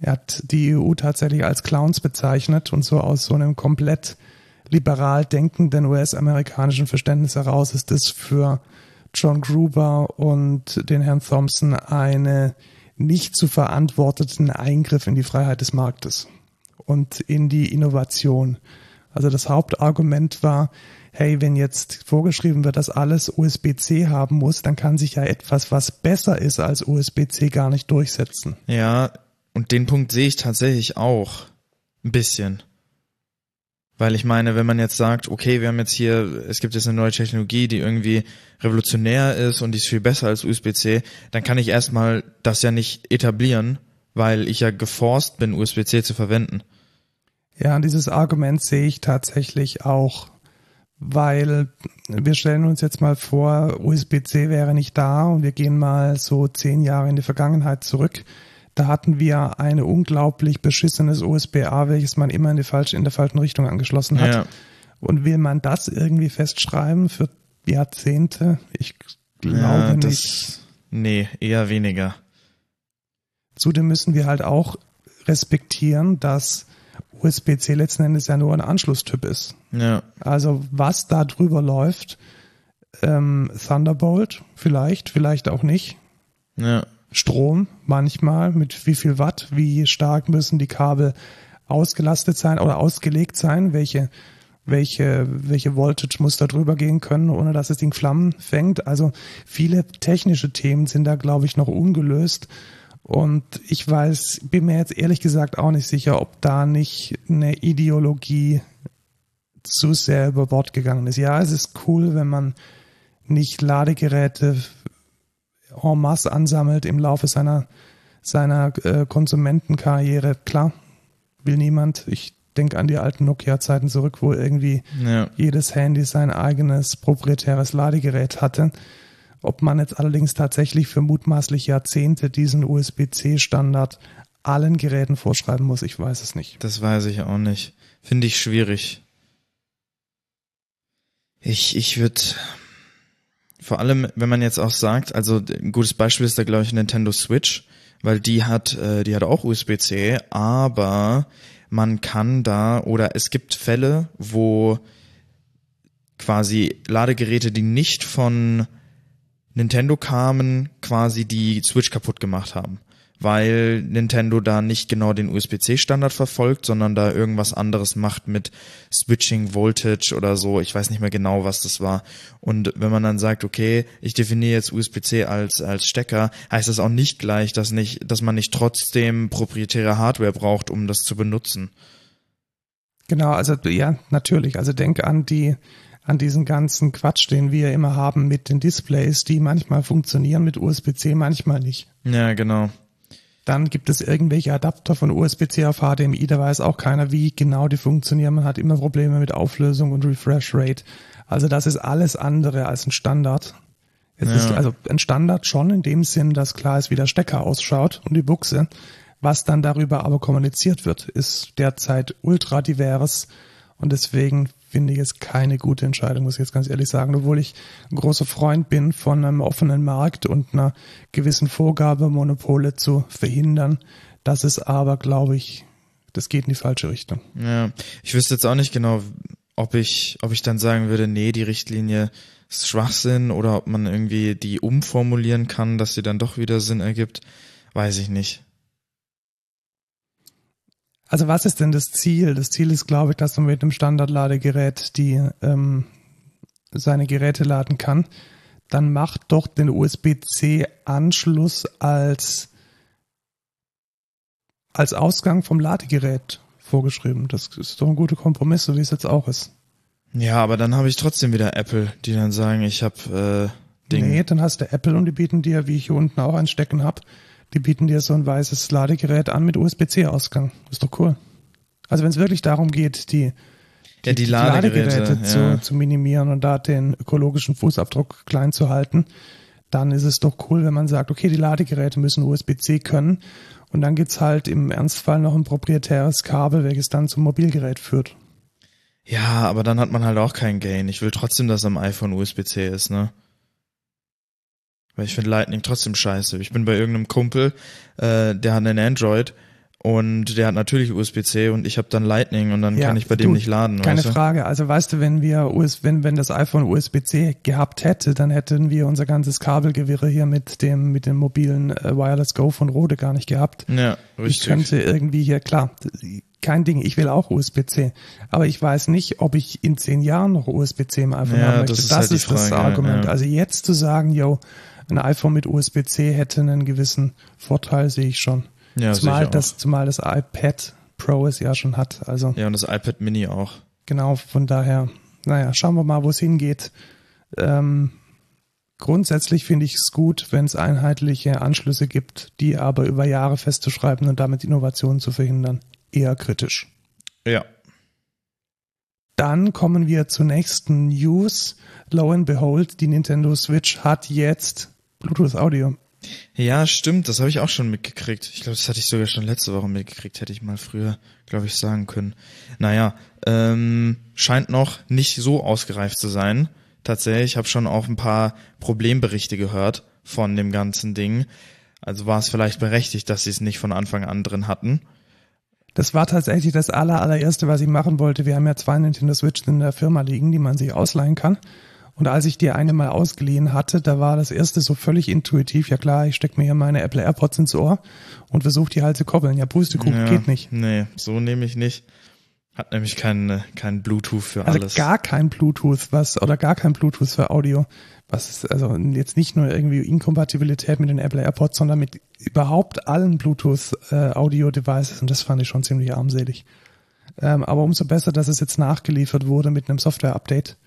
Er hat die EU tatsächlich als Clowns bezeichnet und so aus so einem komplett liberal denkenden US-amerikanischen Verständnis heraus ist es für John Gruber und den Herrn Thompson eine nicht zu verantworteten Eingriff in die Freiheit des Marktes und in die Innovation. Also das Hauptargument war, hey, wenn jetzt vorgeschrieben wird, dass alles USB-C haben muss, dann kann sich ja etwas, was besser ist als USB-C, gar nicht durchsetzen. Ja, und den Punkt sehe ich tatsächlich auch. Ein bisschen. Weil ich meine, wenn man jetzt sagt, okay, wir haben jetzt hier, es gibt jetzt eine neue Technologie, die irgendwie revolutionär ist und die ist viel besser als USB-C, dann kann ich erstmal das ja nicht etablieren, weil ich ja geforst bin, USB-C zu verwenden. Ja, und dieses Argument sehe ich tatsächlich auch, weil wir stellen uns jetzt mal vor, USB-C wäre nicht da und wir gehen mal so zehn Jahre in die Vergangenheit zurück. Da hatten wir ein unglaublich beschissenes USB-A, welches man immer in, die falsche, in der falschen Richtung angeschlossen hat. Ja. Und will man das irgendwie festschreiben für Jahrzehnte? Ich glaube ja, nicht. das, nee, eher weniger. Zudem müssen wir halt auch respektieren, dass USB-C letzten Endes ja nur ein Anschlusstyp ist. Ja, Also was da drüber läuft, ähm, Thunderbolt vielleicht, vielleicht auch nicht. ja, Strom manchmal, mit wie viel Watt, wie stark müssen die Kabel ausgelastet sein oder ausgelegt sein, welche, welche, welche Voltage muss da drüber gehen können, ohne dass das Ding Flammen fängt. Also viele technische Themen sind da, glaube ich, noch ungelöst. Und ich weiß, bin mir jetzt ehrlich gesagt auch nicht sicher, ob da nicht eine Ideologie zu sehr über Bord gegangen ist. Ja, es ist cool, wenn man nicht Ladegeräte en masse ansammelt im Laufe seiner, seiner äh, Konsumentenkarriere. Klar, will niemand. Ich denke an die alten Nokia-Zeiten zurück, wo irgendwie ja. jedes Handy sein eigenes proprietäres Ladegerät hatte. Ob man jetzt allerdings tatsächlich für mutmaßlich Jahrzehnte diesen USB-C-Standard allen Geräten vorschreiben muss, ich weiß es nicht. Das weiß ich auch nicht. Finde ich schwierig. Ich, ich würde, vor allem, wenn man jetzt auch sagt, also ein gutes Beispiel ist da glaube ich Nintendo Switch, weil die hat, äh, die hat auch USB-C, aber man kann da oder es gibt Fälle, wo quasi Ladegeräte, die nicht von Nintendo kamen, quasi die Switch kaputt gemacht haben weil Nintendo da nicht genau den USB-C-Standard verfolgt, sondern da irgendwas anderes macht mit Switching Voltage oder so. Ich weiß nicht mehr genau, was das war. Und wenn man dann sagt, okay, ich definiere jetzt USB-C als, als Stecker, heißt das auch nicht gleich, dass nicht, dass man nicht trotzdem proprietäre Hardware braucht, um das zu benutzen. Genau, also ja, natürlich. Also denk an die, an diesen ganzen Quatsch, den wir immer haben mit den Displays, die manchmal funktionieren mit USB-C, manchmal nicht. Ja, genau. Dann gibt es irgendwelche Adapter von USB-C auf HDMI, da weiß auch keiner, wie genau die funktionieren. Man hat immer Probleme mit Auflösung und Refresh Rate. Also das ist alles andere als ein Standard. Es ja. ist also ein Standard schon in dem Sinn, dass klar ist, wie der Stecker ausschaut und die Buchse. Was dann darüber aber kommuniziert wird, ist derzeit ultra divers und deswegen finde es keine gute Entscheidung, muss ich jetzt ganz ehrlich sagen, obwohl ich ein großer Freund bin von einem offenen Markt und einer gewissen Vorgabe, Monopole zu verhindern. Das ist aber, glaube ich, das geht in die falsche Richtung. Ja, ich wüsste jetzt auch nicht genau, ob ich, ob ich dann sagen würde, nee, die Richtlinie ist Schwachsinn oder ob man irgendwie die umformulieren kann, dass sie dann doch wieder Sinn ergibt, weiß ich nicht. Also was ist denn das Ziel? Das Ziel ist, glaube ich, dass man mit einem Standardladegerät die ähm, seine Geräte laden kann. Dann macht doch den USB-C-Anschluss als als Ausgang vom Ladegerät vorgeschrieben. Das ist doch ein guter Kompromiss, so wie es jetzt auch ist. Ja, aber dann habe ich trotzdem wieder Apple, die dann sagen, ich habe äh, Ding. Nee, dann hast du Apple und die bieten dir, wie ich hier unten auch einstecken habe, die bieten dir so ein weißes Ladegerät an mit USB-C-Ausgang. Ist doch cool. Also wenn es wirklich darum geht, die, die, ja, die, die Ladegeräte, Ladegeräte zu, ja. zu minimieren und da den ökologischen Fußabdruck klein zu halten, dann ist es doch cool, wenn man sagt, okay, die Ladegeräte müssen USB-C können und dann gibt's halt im Ernstfall noch ein proprietäres Kabel, welches dann zum Mobilgerät führt. Ja, aber dann hat man halt auch keinen Gain. Ich will trotzdem, dass am iPhone USB-C ist, ne? Weil ich finde Lightning trotzdem scheiße. Ich bin bei irgendeinem Kumpel, äh, der hat einen Android und der hat natürlich USB-C und ich habe dann Lightning und dann ja, kann ich bei dem nicht laden. Keine weißt du? Frage. Also weißt du, wenn wir US, wenn wenn das iPhone USB-C gehabt hätte, dann hätten wir unser ganzes Kabelgewirre hier mit dem mit dem mobilen äh, Wireless Go von Rode gar nicht gehabt. Ja, richtig. Ich könnte irgendwie hier klar kein Ding, ich will auch USB-C. Aber ich weiß nicht, ob ich in zehn Jahren noch USB-C im iPhone ja, haben möchte. Das ist, das, halt ist das Argument. Ja. Also jetzt zu sagen, yo, ein iPhone mit USB-C hätte einen gewissen Vorteil, sehe ich schon. Ja, zumal ich das, zumal das iPad Pro es ja schon hat. Also ja, und das iPad Mini auch. Genau, von daher, naja, schauen wir mal, wo es hingeht. Ähm, grundsätzlich finde ich es gut, wenn es einheitliche Anschlüsse gibt, die aber über Jahre festzuschreiben und damit Innovationen zu verhindern. Eher kritisch. Ja. Dann kommen wir zur nächsten News. Lo and behold, die Nintendo Switch hat jetzt Bluetooth Audio. Ja, stimmt, das habe ich auch schon mitgekriegt. Ich glaube, das hatte ich sogar schon letzte Woche mitgekriegt, hätte ich mal früher, glaube ich, sagen können. Naja, ähm, scheint noch nicht so ausgereift zu sein. Tatsächlich, ich habe schon auch ein paar Problemberichte gehört von dem ganzen Ding. Also war es vielleicht berechtigt, dass sie es nicht von Anfang an drin hatten. Das war tatsächlich das aller, allererste, was ich machen wollte. Wir haben ja zwei Nintendo Switch in der Firma liegen, die man sich ausleihen kann. Und als ich die eine mal ausgeliehen hatte, da war das erste so völlig intuitiv. Ja klar, ich stecke mir hier meine Apple AirPods ins Ohr und versuche die halt zu koppeln. Ja, Pustekuchen ja, geht nicht. Nee, so nehme ich nicht. Hat nämlich kein, kein Bluetooth für also alles. gar kein Bluetooth, was, oder gar kein Bluetooth für Audio. Was, also jetzt nicht nur irgendwie Inkompatibilität mit den Apple AirPods, sondern mit überhaupt allen Bluetooth äh, Audio Devices. Und das fand ich schon ziemlich armselig. Ähm, aber umso besser, dass es jetzt nachgeliefert wurde mit einem Software-Update.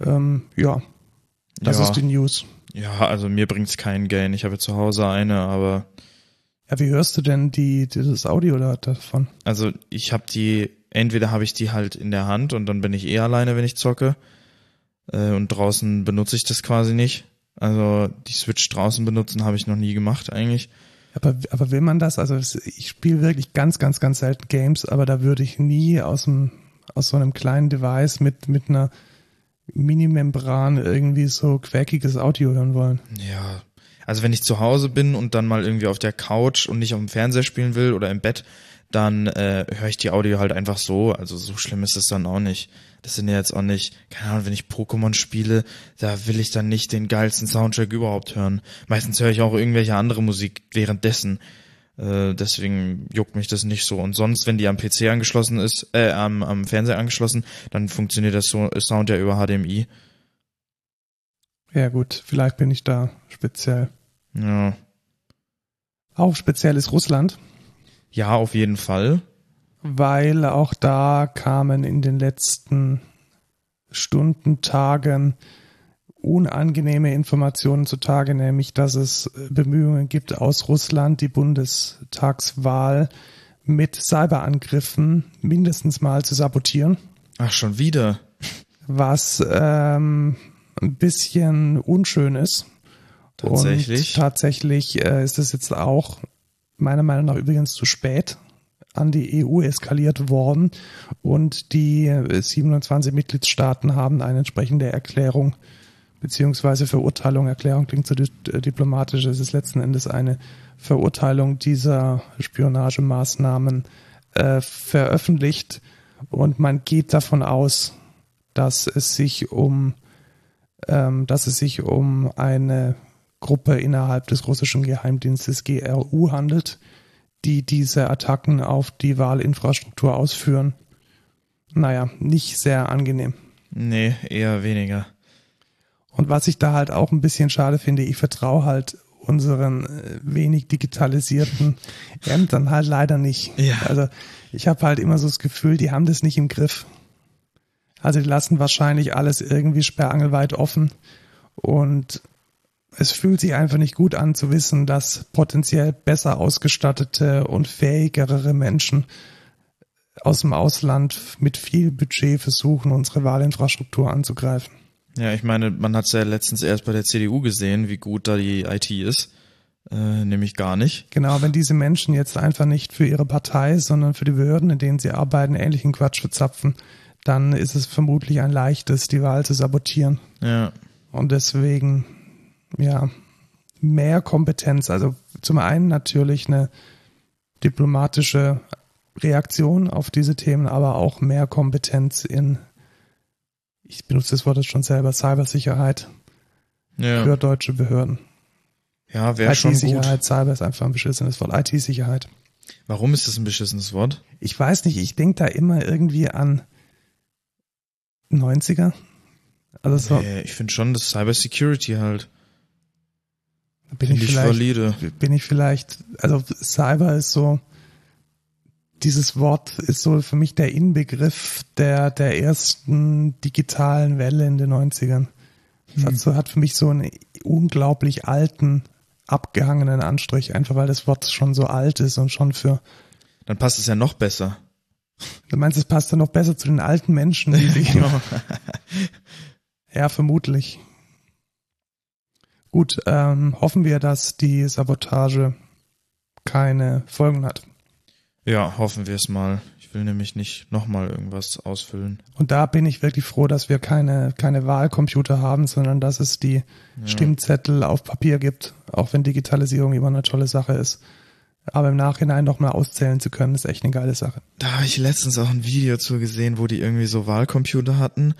Ähm, ja, das ja. ist die News. Ja, also mir bringt's keinen Gain. Ich habe zu Hause eine, aber. Ja, wie hörst du denn die, dieses Audio da, davon? Also ich habe die, entweder habe ich die halt in der Hand und dann bin ich eh alleine, wenn ich zocke. Äh, und draußen benutze ich das quasi nicht. Also die Switch draußen benutzen habe ich noch nie gemacht eigentlich. Aber, aber will man das? Also ich spiele wirklich ganz, ganz, ganz selten Games, aber da würde ich nie aus dem aus so einem kleinen Device mit mit einer Minimembran irgendwie so quäkiges Audio hören wollen. Ja. Also wenn ich zu Hause bin und dann mal irgendwie auf der Couch und nicht auf dem Fernseher spielen will oder im Bett, dann äh, höre ich die Audio halt einfach so. Also so schlimm ist es dann auch nicht. Das sind ja jetzt auch nicht, keine Ahnung, wenn ich Pokémon spiele, da will ich dann nicht den geilsten Soundtrack überhaupt hören. Meistens höre ich auch irgendwelche andere Musik währenddessen. Äh, deswegen juckt mich das nicht so. Und sonst, wenn die am PC angeschlossen ist, äh, am, am Fernseher angeschlossen, dann funktioniert das so, Sound ja über HDMI. Ja gut, vielleicht bin ich da speziell. Ja. Auch speziell ist Russland. Ja, auf jeden Fall. Weil auch da kamen in den letzten Stunden, Tagen unangenehme Informationen zutage, nämlich dass es Bemühungen gibt aus Russland, die Bundestagswahl mit Cyberangriffen mindestens mal zu sabotieren. Ach, schon wieder. Was ähm, ein bisschen unschön ist. Tatsächlich. Und tatsächlich äh, ist es jetzt auch meiner Meinung nach übrigens zu spät an die EU eskaliert worden und die 27 Mitgliedstaaten haben eine entsprechende Erklärung beziehungsweise Verurteilung, Erklärung klingt so diplomatisch, es ist letzten Endes eine Verurteilung dieser Spionagemaßnahmen äh, veröffentlicht und man geht davon aus, dass es sich um ähm, dass es sich um eine Gruppe innerhalb des russischen Geheimdienstes GRU handelt, die diese Attacken auf die Wahlinfrastruktur ausführen. Naja, nicht sehr angenehm. Nee, eher weniger. Und was ich da halt auch ein bisschen schade finde, ich vertraue halt unseren äh, wenig digitalisierten [LAUGHS] Ämtern halt leider nicht. Ja. Also ich habe halt immer so das Gefühl, die haben das nicht im Griff. Also die lassen wahrscheinlich alles irgendwie sperrangelweit offen und es fühlt sich einfach nicht gut an zu wissen, dass potenziell besser ausgestattete und fähigere Menschen aus dem Ausland mit viel Budget versuchen, unsere Wahlinfrastruktur anzugreifen. Ja, ich meine, man hat es ja letztens erst bei der CDU gesehen, wie gut da die IT ist. Äh, nämlich gar nicht. Genau, wenn diese Menschen jetzt einfach nicht für ihre Partei, sondern für die Behörden, in denen sie arbeiten, ähnlichen Quatsch verzapfen, dann ist es vermutlich ein leichtes, die Wahl zu sabotieren. Ja. Und deswegen ja, mehr Kompetenz. Also zum einen natürlich eine diplomatische Reaktion auf diese Themen, aber auch mehr Kompetenz in, ich benutze das Wort jetzt schon selber, Cybersicherheit ja. für deutsche Behörden. Ja, wäre schon gut. IT-Sicherheit, Cyber ist einfach ein beschissenes Wort. IT-Sicherheit. Warum ist das ein beschissenes Wort? Ich weiß nicht, ich denke da immer irgendwie an 90er. Also so. Nee, ich finde schon das Cyber Security halt. Bin ich, ich vielleicht, valide. bin ich vielleicht, also Cyber ist so, dieses Wort ist so für mich der Inbegriff der, der ersten digitalen Welle in den 90ern. Das hat, so, hat für mich so einen unglaublich alten, abgehangenen Anstrich, einfach weil das Wort schon so alt ist und schon für. Dann passt es ja noch besser. Du meinst, es passt dann noch besser zu den alten Menschen, die sich. [LAUGHS] Genau. ja, vermutlich. Gut, ähm, hoffen wir, dass die Sabotage keine Folgen hat. Ja, hoffen wir es mal. Ich will nämlich nicht nochmal irgendwas ausfüllen. Und da bin ich wirklich froh, dass wir keine, keine Wahlcomputer haben, sondern dass es die ja. Stimmzettel auf Papier gibt, auch wenn Digitalisierung immer eine tolle Sache ist. Aber im Nachhinein nochmal auszählen zu können, ist echt eine geile Sache. Da habe ich letztens auch ein Video zu gesehen, wo die irgendwie so Wahlcomputer hatten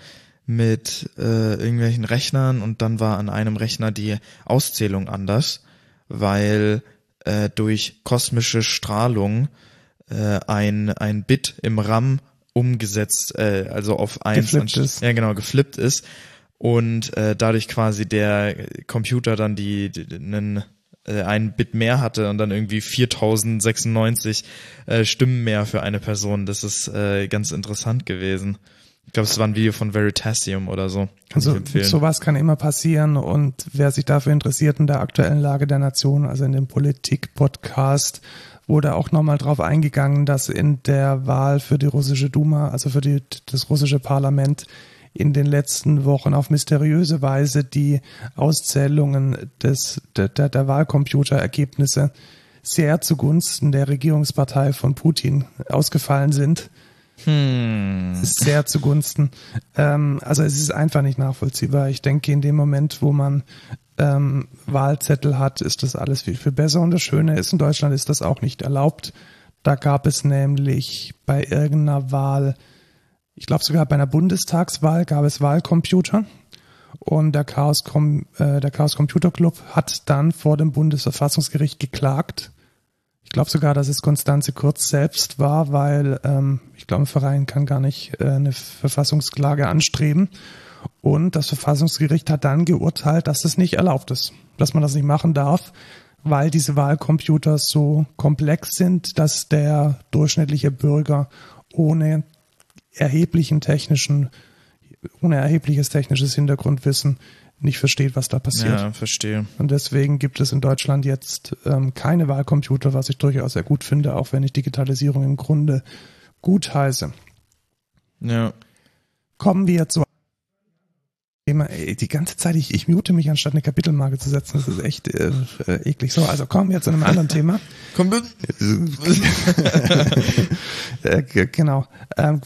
mit äh, irgendwelchen Rechnern und dann war an einem Rechner die Auszählung anders, weil äh, durch kosmische Strahlung äh, ein, ein Bit im RAM umgesetzt, äh, also auf eins, geflippt ist. ja genau, geflippt ist und äh, dadurch quasi der Computer dann die, die einen äh, ein Bit mehr hatte und dann irgendwie 4096 äh, Stimmen mehr für eine Person. Das ist äh, ganz interessant gewesen. Ich glaube, es war ein Video von Veritasium oder so. Kann also sowas kann immer passieren und wer sich dafür interessiert in der aktuellen Lage der Nation, also in dem Politik-Podcast, wurde auch nochmal drauf eingegangen, dass in der Wahl für die russische Duma, also für die, das russische Parlament, in den letzten Wochen auf mysteriöse Weise die Auszählungen des, der, der Wahlcomputerergebnisse sehr zugunsten der Regierungspartei von Putin ausgefallen sind Hm. sehr zugunsten. Ähm, also es ist einfach nicht nachvollziehbar. Ich denke, in dem Moment, wo man ähm, Wahlzettel hat, ist das alles viel, viel besser. Und das Schöne ist, in Deutschland ist das auch nicht erlaubt. Da gab es nämlich bei irgendeiner Wahl, ich glaube sogar bei einer Bundestagswahl, gab es Wahlcomputer. Und der Chaos, äh, der Chaos Computer Club hat dann vor dem Bundesverfassungsgericht geklagt ich glaube sogar, dass es Konstanze Kurz selbst war, weil ähm, ich glaube, ein Verein kann gar nicht äh, eine Verfassungsklage anstreben. Und das Verfassungsgericht hat dann geurteilt, dass es nicht erlaubt ist, dass man das nicht machen darf, weil diese Wahlcomputer so komplex sind, dass der durchschnittliche Bürger ohne erheblichen technischen, ohne erhebliches technisches Hintergrundwissen nicht versteht, was da passiert. Ja, verstehe. Und deswegen gibt es in Deutschland jetzt ähm, keine Wahlcomputer, was ich durchaus sehr gut finde, auch wenn ich Digitalisierung im Grunde gut heiße. Ja. Kommen wir zu Thema, ey, die ganze Zeit, ich, ich mute mich, anstatt eine Kapitelmarke zu setzen. Das ist echt äh, äh, eklig. So, also kommen wir zu einem anderen Thema. Komm, [LAUGHS] äh, genau. Ähm,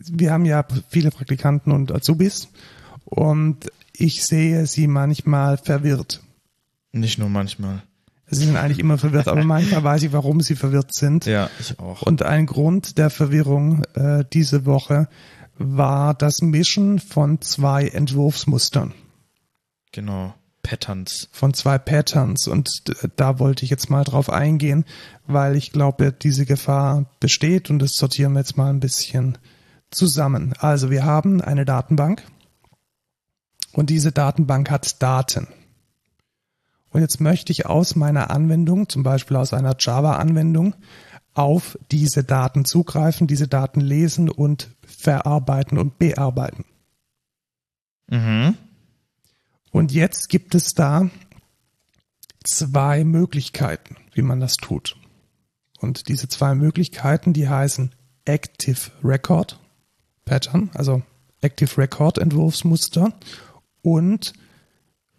wir haben ja viele Praktikanten und Azubis und ich sehe sie manchmal verwirrt. Nicht nur manchmal. Sie sind eigentlich immer verwirrt, aber manchmal weiß ich, warum sie verwirrt sind. Ja, ich auch. Und ein Grund der Verwirrung äh, diese Woche war das Mischen von zwei Entwurfsmustern. Genau. Patterns. Von zwei Patterns. Und da wollte ich jetzt mal drauf eingehen, weil ich glaube, diese Gefahr besteht und das sortieren wir jetzt mal ein bisschen zusammen. Also wir haben eine Datenbank und diese Datenbank hat Daten. Und jetzt möchte ich aus meiner Anwendung, zum Beispiel aus einer Java-Anwendung, auf diese Daten zugreifen, diese Daten lesen und verarbeiten und bearbeiten. Mhm. Und jetzt gibt es da zwei Möglichkeiten, wie man das tut. Und diese zwei Möglichkeiten, die heißen Active Record Pattern, also Active Record Entwurfsmuster und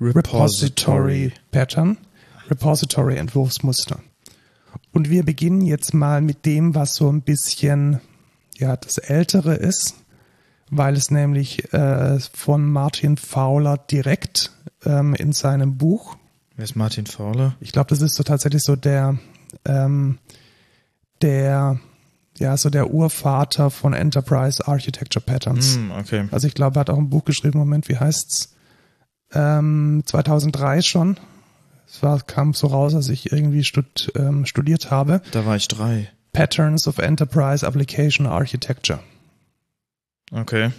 Repository Pattern, Repository Entwurfsmuster. Und wir beginnen jetzt mal mit dem, was so ein bisschen ja das Ältere ist, weil es nämlich äh, von Martin Fowler direkt ähm, in seinem Buch. Wer ist Martin Fowler? Ich glaube, das ist so tatsächlich so der ähm, der ja, so der Urvater von Enterprise Architecture Patterns. Mm, okay. Also ich glaube, er hat auch ein Buch geschrieben, Moment, wie heißt's? ähm, 2003 schon. Es war, kam so raus, als ich irgendwie stud, ähm, studiert habe. Da war ich drei. Patterns of Enterprise Application Architecture. Okay.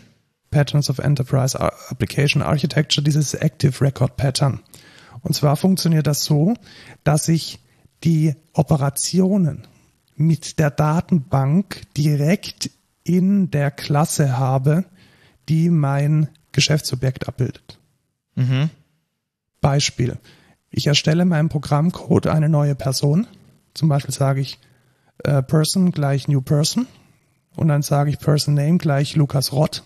Patterns of Enterprise Application Architecture, dieses Active Record Pattern. Und zwar funktioniert das so, dass ich die Operationen mit der Datenbank direkt in der Klasse habe, die mein Geschäftsobjekt abbildet. Mhm. Beispiel. Ich erstelle meinem Programmcode eine neue Person. Zum Beispiel sage ich äh, Person gleich New Person. Und dann sage ich Person Name gleich Lukas Rott.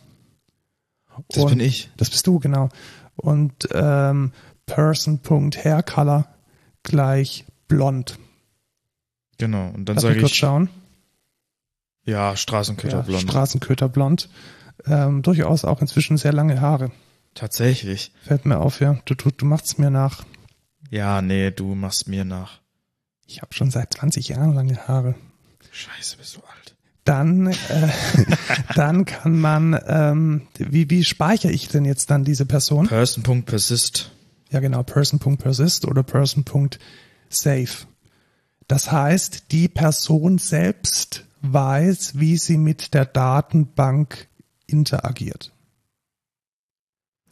Das bin ich. Das bist du, genau. Und ähm, Person.haircolor gleich blond. Genau. Und dann sage mich kurz ich. schauen. Ja, Straßenköter Ja, blond. Straßenköter blond. Ähm, durchaus auch inzwischen sehr lange Haare. Tatsächlich. Fällt mir auf, ja. Du, du, du machst mir nach. Ja, nee, du machst mir nach. Ich habe schon seit 20 Jahren lange Haare. Scheiße, bist du alt. Dann, äh, [LAUGHS] dann kann man, ähm, wie, wie speichere ich denn jetzt dann diese Person? Person.persist. Ja, genau, person.persist oder person.save. Das heißt, die Person selbst weiß, wie sie mit der Datenbank interagiert.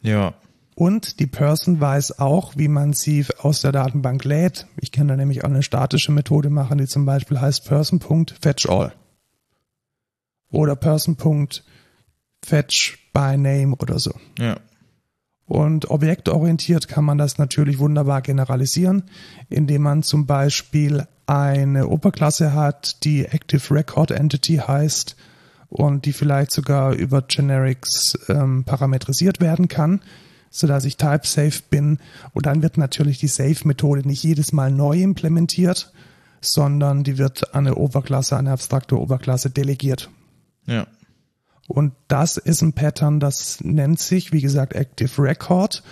Ja. Und die Person weiß auch, wie man sie aus der Datenbank lädt. Ich kann da nämlich auch eine statische Methode machen, die zum Beispiel heißt person.fetchAll. Oder person.fetch by name oder so. Ja. Und objektorientiert kann man das natürlich wunderbar generalisieren, indem man zum Beispiel eine Oberklasse hat, die Active Record Entity heißt und die vielleicht sogar über Generics ähm, parametrisiert werden kann, so dass ich type safe bin. Und dann wird natürlich die Safe-Methode nicht jedes Mal neu implementiert, sondern die wird an eine Oberklasse, eine abstrakte Oberklasse delegiert. Ja. Und das ist ein Pattern, das nennt sich, wie gesagt, Active Record.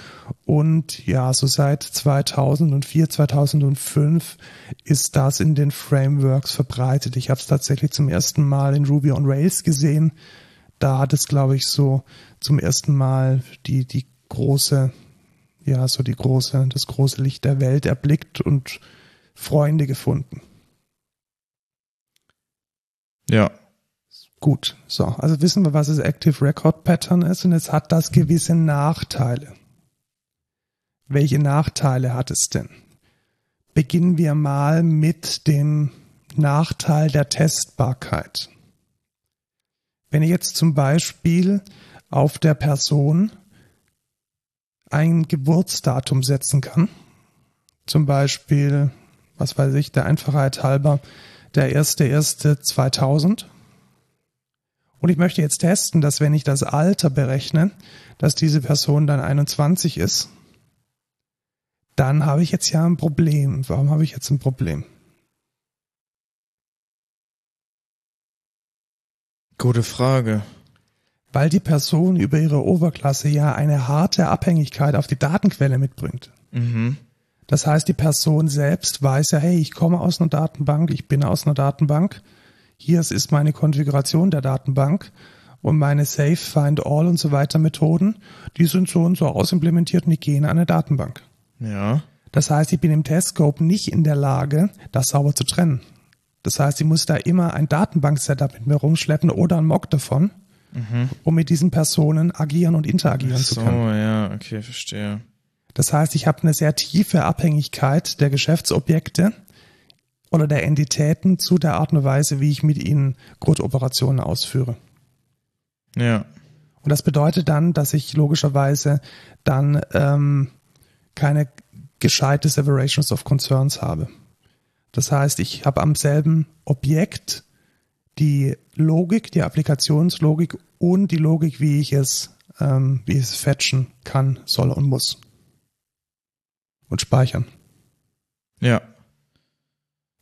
Und ja, so seit 2004, 2005 ist das in den Frameworks verbreitet. Ich habe es tatsächlich zum ersten Mal in Ruby on Rails gesehen. Da hat es, glaube ich, so zum ersten Mal die, die große, ja, so die große, das große Licht der Welt erblickt und Freunde gefunden. Ja. Gut, so, also wissen wir, was das Active Record Pattern ist und jetzt hat das gewisse Nachteile. Welche Nachteile hat es denn? Beginnen wir mal mit dem Nachteil der Testbarkeit. Wenn ich jetzt zum Beispiel auf der Person ein Geburtsdatum setzen kann, zum Beispiel, was weiß ich, der Einfachheit halber, der 1.1.2000 und ich möchte jetzt testen, dass wenn ich das Alter berechne, dass diese Person dann 21 ist, dann habe ich jetzt ja ein Problem. Warum habe ich jetzt ein Problem? Gute Frage. Weil die Person über ihre Oberklasse ja eine harte Abhängigkeit auf die Datenquelle mitbringt. Mhm. Das heißt, die Person selbst weiß ja, hey, ich komme aus einer Datenbank, ich bin aus einer Datenbank hier ist meine Konfiguration der Datenbank und meine Save, Find All und so weiter Methoden, die sind so und so ausimplementiert und die gehen an eine Datenbank. Ja. Das heißt, ich bin im Testscope nicht in der Lage, das sauber zu trennen. Das heißt, ich muss da immer ein Datenbank-Setup mit mir rumschleppen oder ein Mock davon, Mhm. um mit diesen Personen agieren und interagieren Ach zu so, können. ja, okay, verstehe. Das heißt, ich habe eine sehr tiefe Abhängigkeit der Geschäftsobjekte oder der Entitäten zu der Art und Weise, wie ich mit ihnen Grundoperationen ausführe. Ja. Und das bedeutet dann, dass ich logischerweise dann ähm, keine gescheite Separations of Concerns habe. Das heißt, ich habe am selben Objekt die Logik, die Applikationslogik und die Logik, wie ich es, ähm, wie ich es fetchen kann, soll und muss. Und speichern. Ja.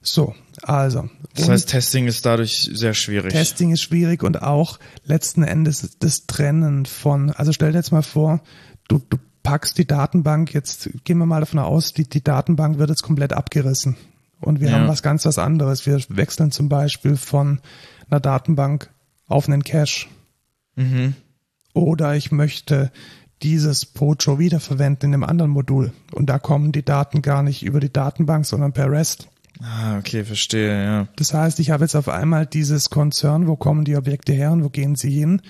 So, also. Das heißt, Testing ist dadurch sehr schwierig. Testing ist schwierig und auch letzten Endes das Trennen von, also stell dir jetzt mal vor, du, du packst die Datenbank, jetzt gehen wir mal davon aus, die, die Datenbank wird jetzt komplett abgerissen. Und wir Ja. haben was ganz was anderes. Wir wechseln zum Beispiel von einer Datenbank auf einen Cache. Mhm. Oder ich möchte dieses Pojo wiederverwenden in einem anderen Modul. Und da kommen die Daten gar nicht über die Datenbank, sondern per REST. Ah, okay, verstehe, ja. Das heißt, ich habe jetzt auf einmal dieses Konzern, wo kommen die Objekte her und wo gehen sie hin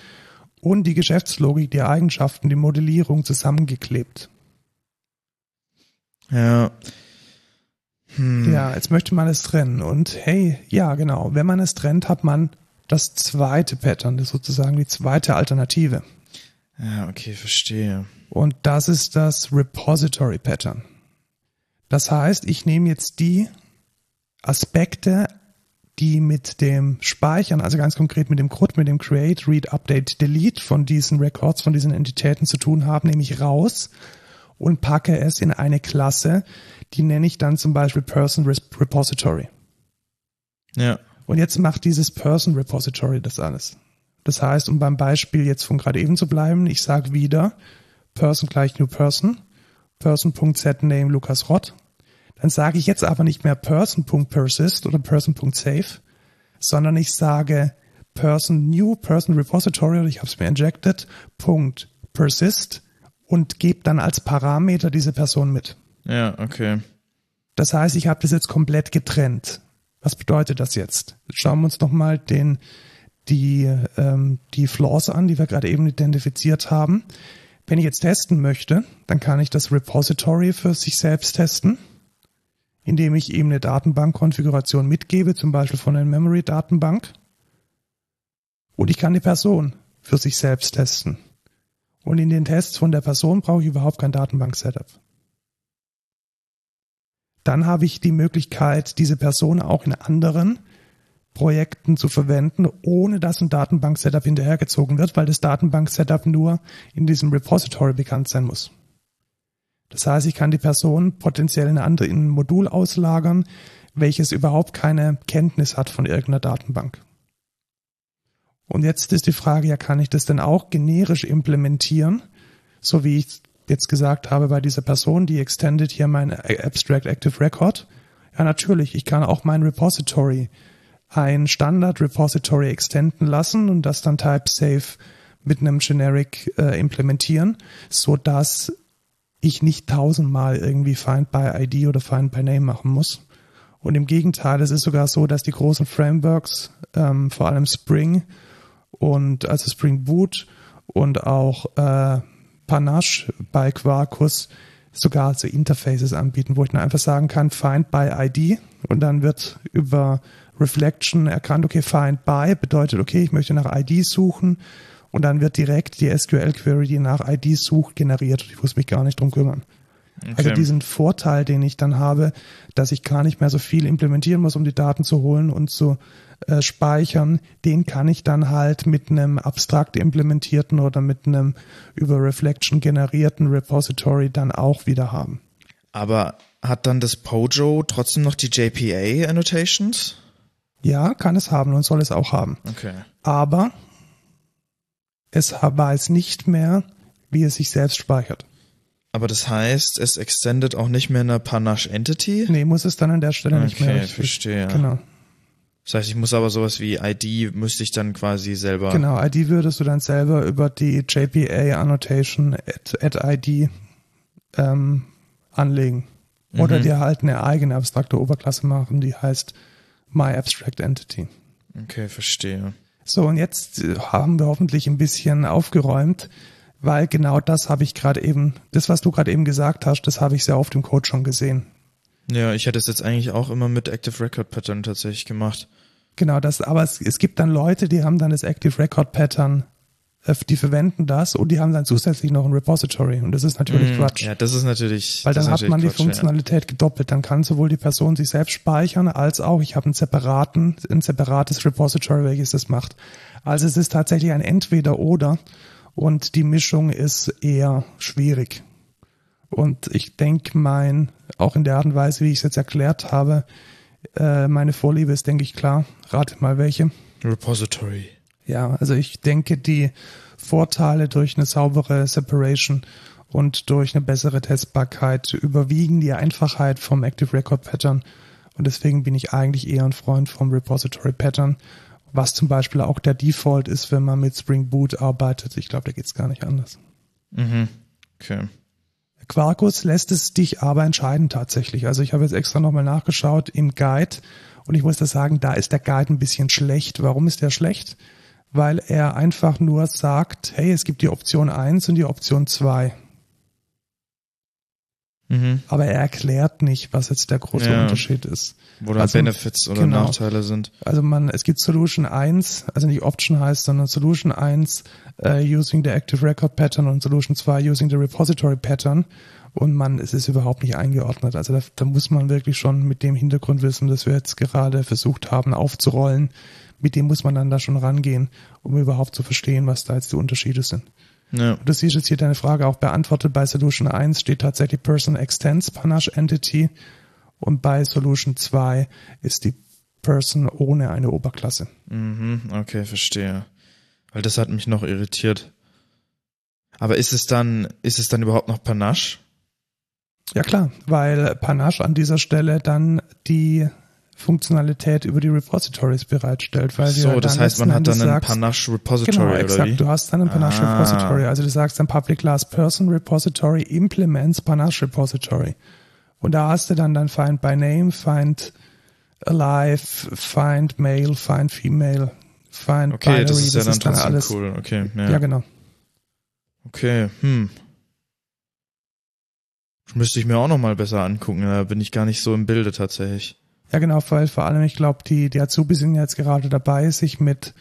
und die Geschäftslogik, die Eigenschaften, die Modellierung zusammengeklebt. Ja. Hm. Ja, jetzt möchte man es trennen und hey, ja genau, wenn man es trennt, hat man das zweite Pattern, das ist sozusagen die zweite Alternative. Ja, okay, verstehe. Und das ist das Repository Pattern. Das heißt, ich nehme jetzt die Aspekte, die mit dem Speichern, also ganz konkret mit dem CRUD, mit dem Create, Read, Update, Delete von diesen Records, von diesen Entitäten zu tun haben, nehme ich raus und packe es in eine Klasse, die nenne ich dann zum Beispiel Person Repository. Ja. Und jetzt macht dieses Person Repository das alles. Das heißt, um beim Beispiel jetzt von gerade eben zu bleiben, ich sage wieder Person gleich New Person, Person.setName Lukas Rott. Dann sage ich jetzt aber nicht mehr Person.persist oder Person.save, sondern ich sage Person New Person Repository oder ich habe es mir injected, Punkt persist und gebe dann als Parameter diese Person mit. Ja, okay. Das heißt, ich habe das jetzt komplett getrennt. Was bedeutet das jetzt? Schauen wir uns nochmal den, die, ähm, die Flaws an, die wir gerade eben identifiziert haben. Wenn ich jetzt testen möchte, dann kann ich das Repository für sich selbst testen, indem ich eben eine Datenbankkonfiguration mitgebe, zum Beispiel von einer Memory-Datenbank. Und ich kann die Person für sich selbst testen. Und in den Tests von der Person brauche ich überhaupt kein Datenbank-Setup dann habe ich die Möglichkeit, diese Person auch in anderen Projekten zu verwenden, ohne dass ein Datenbank-Setup hinterhergezogen wird, weil das Datenbank-Setup nur in diesem Repository bekannt sein muss. Das heißt, ich kann die Person potenziell in, ein Modul auslagern, welches überhaupt keine Kenntnis hat von irgendeiner Datenbank. Und jetzt ist die Frage, ja, kann ich das denn auch generisch implementieren? So wie ich jetzt gesagt habe bei dieser Person, die extended hier mein Abstract Active Record. Ja, natürlich, ich kann auch mein Repository, ein Standard Repository extenden lassen und das dann type safe mit einem Generic äh, implementieren, so dass ich nicht tausendmal irgendwie Find by ID oder Find by Name machen muss. Und im Gegenteil, es ist sogar so, dass die großen Frameworks, ähm, vor allem Spring und also Spring Boot und auch äh, Panache bei Quarkus sogar so Interfaces anbieten, wo ich dann einfach sagen kann, Find by ID und dann wird über Reflection erkannt, okay, Find by bedeutet, okay, ich möchte nach ID suchen und dann wird direkt die SQL-Query, die nach ID sucht, generiert. Ich muss mich gar nicht drum kümmern. Okay. Also diesen Vorteil, den ich dann habe, dass ich gar nicht mehr so viel implementieren muss, um die Daten zu holen und zu äh, speichern, den kann ich dann halt mit einem abstrakt implementierten oder mit einem über Reflection generierten Repository dann auch wieder haben. Aber hat dann das Pojo trotzdem noch die JPA Annotations? Ja, kann es haben und soll es auch haben. Okay. Aber es weiß nicht mehr, wie es sich selbst speichert. Aber das heißt, es extendet auch nicht mehr eine Panache Entity? Nee, muss es dann an der Stelle okay, nicht mehr. Okay, verstehe. Genau. Das heißt, ich muss aber sowas wie ID müsste ich dann quasi selber. Genau, ID würdest du dann selber über die JPA Annotation at, at ID ähm, anlegen. Oder mhm. dir halt eine eigene abstrakte Oberklasse machen, die heißt My Abstract Entity. Okay, verstehe. So, und jetzt haben wir hoffentlich ein bisschen aufgeräumt, weil genau das habe ich gerade eben, das, was du gerade eben gesagt hast, das habe ich sehr oft im Code schon gesehen. Ja, ich hätte es jetzt eigentlich auch immer mit Active Record Pattern tatsächlich gemacht. Genau, das, aber es, es gibt dann Leute, die haben dann das Active Record Pattern, äh, die verwenden das und die haben dann zusätzlich noch ein Repository und das ist natürlich mm, Quatsch. Ja, das ist natürlich. Weil dann hat man Quatsch, die Funktionalität ja. gedoppelt. Dann kann sowohl die Person sich selbst speichern, als auch ich habe einen separaten, ein separates Repository, welches das macht. Also es ist tatsächlich ein Entweder-Oder und die Mischung ist eher schwierig. Und ich denke, mein, auch in der Art und Weise, wie ich es jetzt erklärt habe, äh, meine Vorliebe ist, denke ich, klar. Rate mal welche. Repository. Ja, also ich denke, die Vorteile durch eine saubere Separation und durch eine bessere Testbarkeit überwiegen die Einfachheit vom Active Record Pattern. Und deswegen bin ich eigentlich eher ein Freund vom Repository Pattern, was zum Beispiel auch der Default ist, wenn man mit Spring Boot arbeitet. Ich glaube, da geht's gar nicht anders. Mhm. Okay. Quarkus lässt es dich aber entscheiden tatsächlich. Also ich habe jetzt extra nochmal nachgeschaut im Guide und ich muss das sagen, da ist der Guide ein bisschen schlecht. Warum ist der schlecht? Weil er einfach nur sagt, hey, es gibt die Option 1 und die Option 2. Mhm. Aber er erklärt nicht, was jetzt der große ja. Unterschied ist. Wo da also, Benefits oder genau. Nachteile sind. Also man, es gibt Solution 1, also nicht Option heißt, sondern Solution 1 uh, using the Active Record Pattern und Solution 2 using the Repository Pattern. Und man, es ist überhaupt nicht eingeordnet. Also da, da muss man wirklich schon mit dem Hintergrundwissen, das wir jetzt gerade versucht haben aufzurollen, mit dem muss man dann da schon rangehen, um überhaupt zu verstehen, was da jetzt die Unterschiede sind. Ja. Du siehst jetzt hier deine Frage auch beantwortet. Bei Solution 1 steht tatsächlich Person Extends Panache Entity und bei Solution 2 ist die Person ohne eine Oberklasse. Mhm, okay, verstehe. Weil das hat mich noch irritiert. Aber ist es dann, ist es dann überhaupt noch Panache? Ja klar, weil Panache an dieser Stelle dann die Funktionalität über die Repositories bereitstellt. Weil so, das heißt, man hat dann ein Panache Repository genau, exakt, oder wie? Du hast dann ein Panache ah. Repository. Also du sagst dann Public Class Person Repository implements Panache Repository. Und da hast du dann dann Find by Name, Find Alive, Find Male, Find Female, Find okay, Binary. das ist ja das dann ist dann alles. cool. Okay, ja. ja, genau. Okay, hm. Müsste ich mir auch nochmal besser angucken. Da bin ich gar nicht so im Bilde tatsächlich. Ja, genau, weil vor allem, ich glaube, die, die Azubis sind jetzt gerade dabei, sich mit,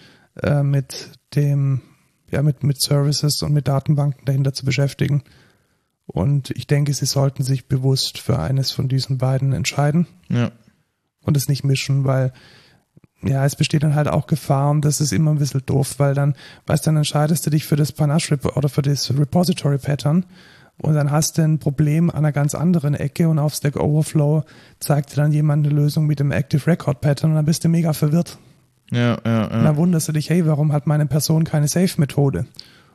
äh, mit dem, ja, mit, mit Services und mit Datenbanken dahinter zu beschäftigen. Und ich denke, sie sollten sich bewusst für eines von diesen beiden entscheiden. Ja. Und es nicht mischen, weil, ja, es besteht dann halt auch Gefahr und das ist immer ein bisschen doof, weil dann, weißt du, dann entscheidest du dich für das Panache oder für das Repository Pattern und dann hast du ein Problem an einer ganz anderen Ecke und auf Stack Overflow zeigt dir dann jemand eine Lösung mit dem Active Record Pattern und dann bist du mega verwirrt. Ja, ja, Und dann ja. wunderst du dich, hey, warum hat meine Person keine Safe-Methode?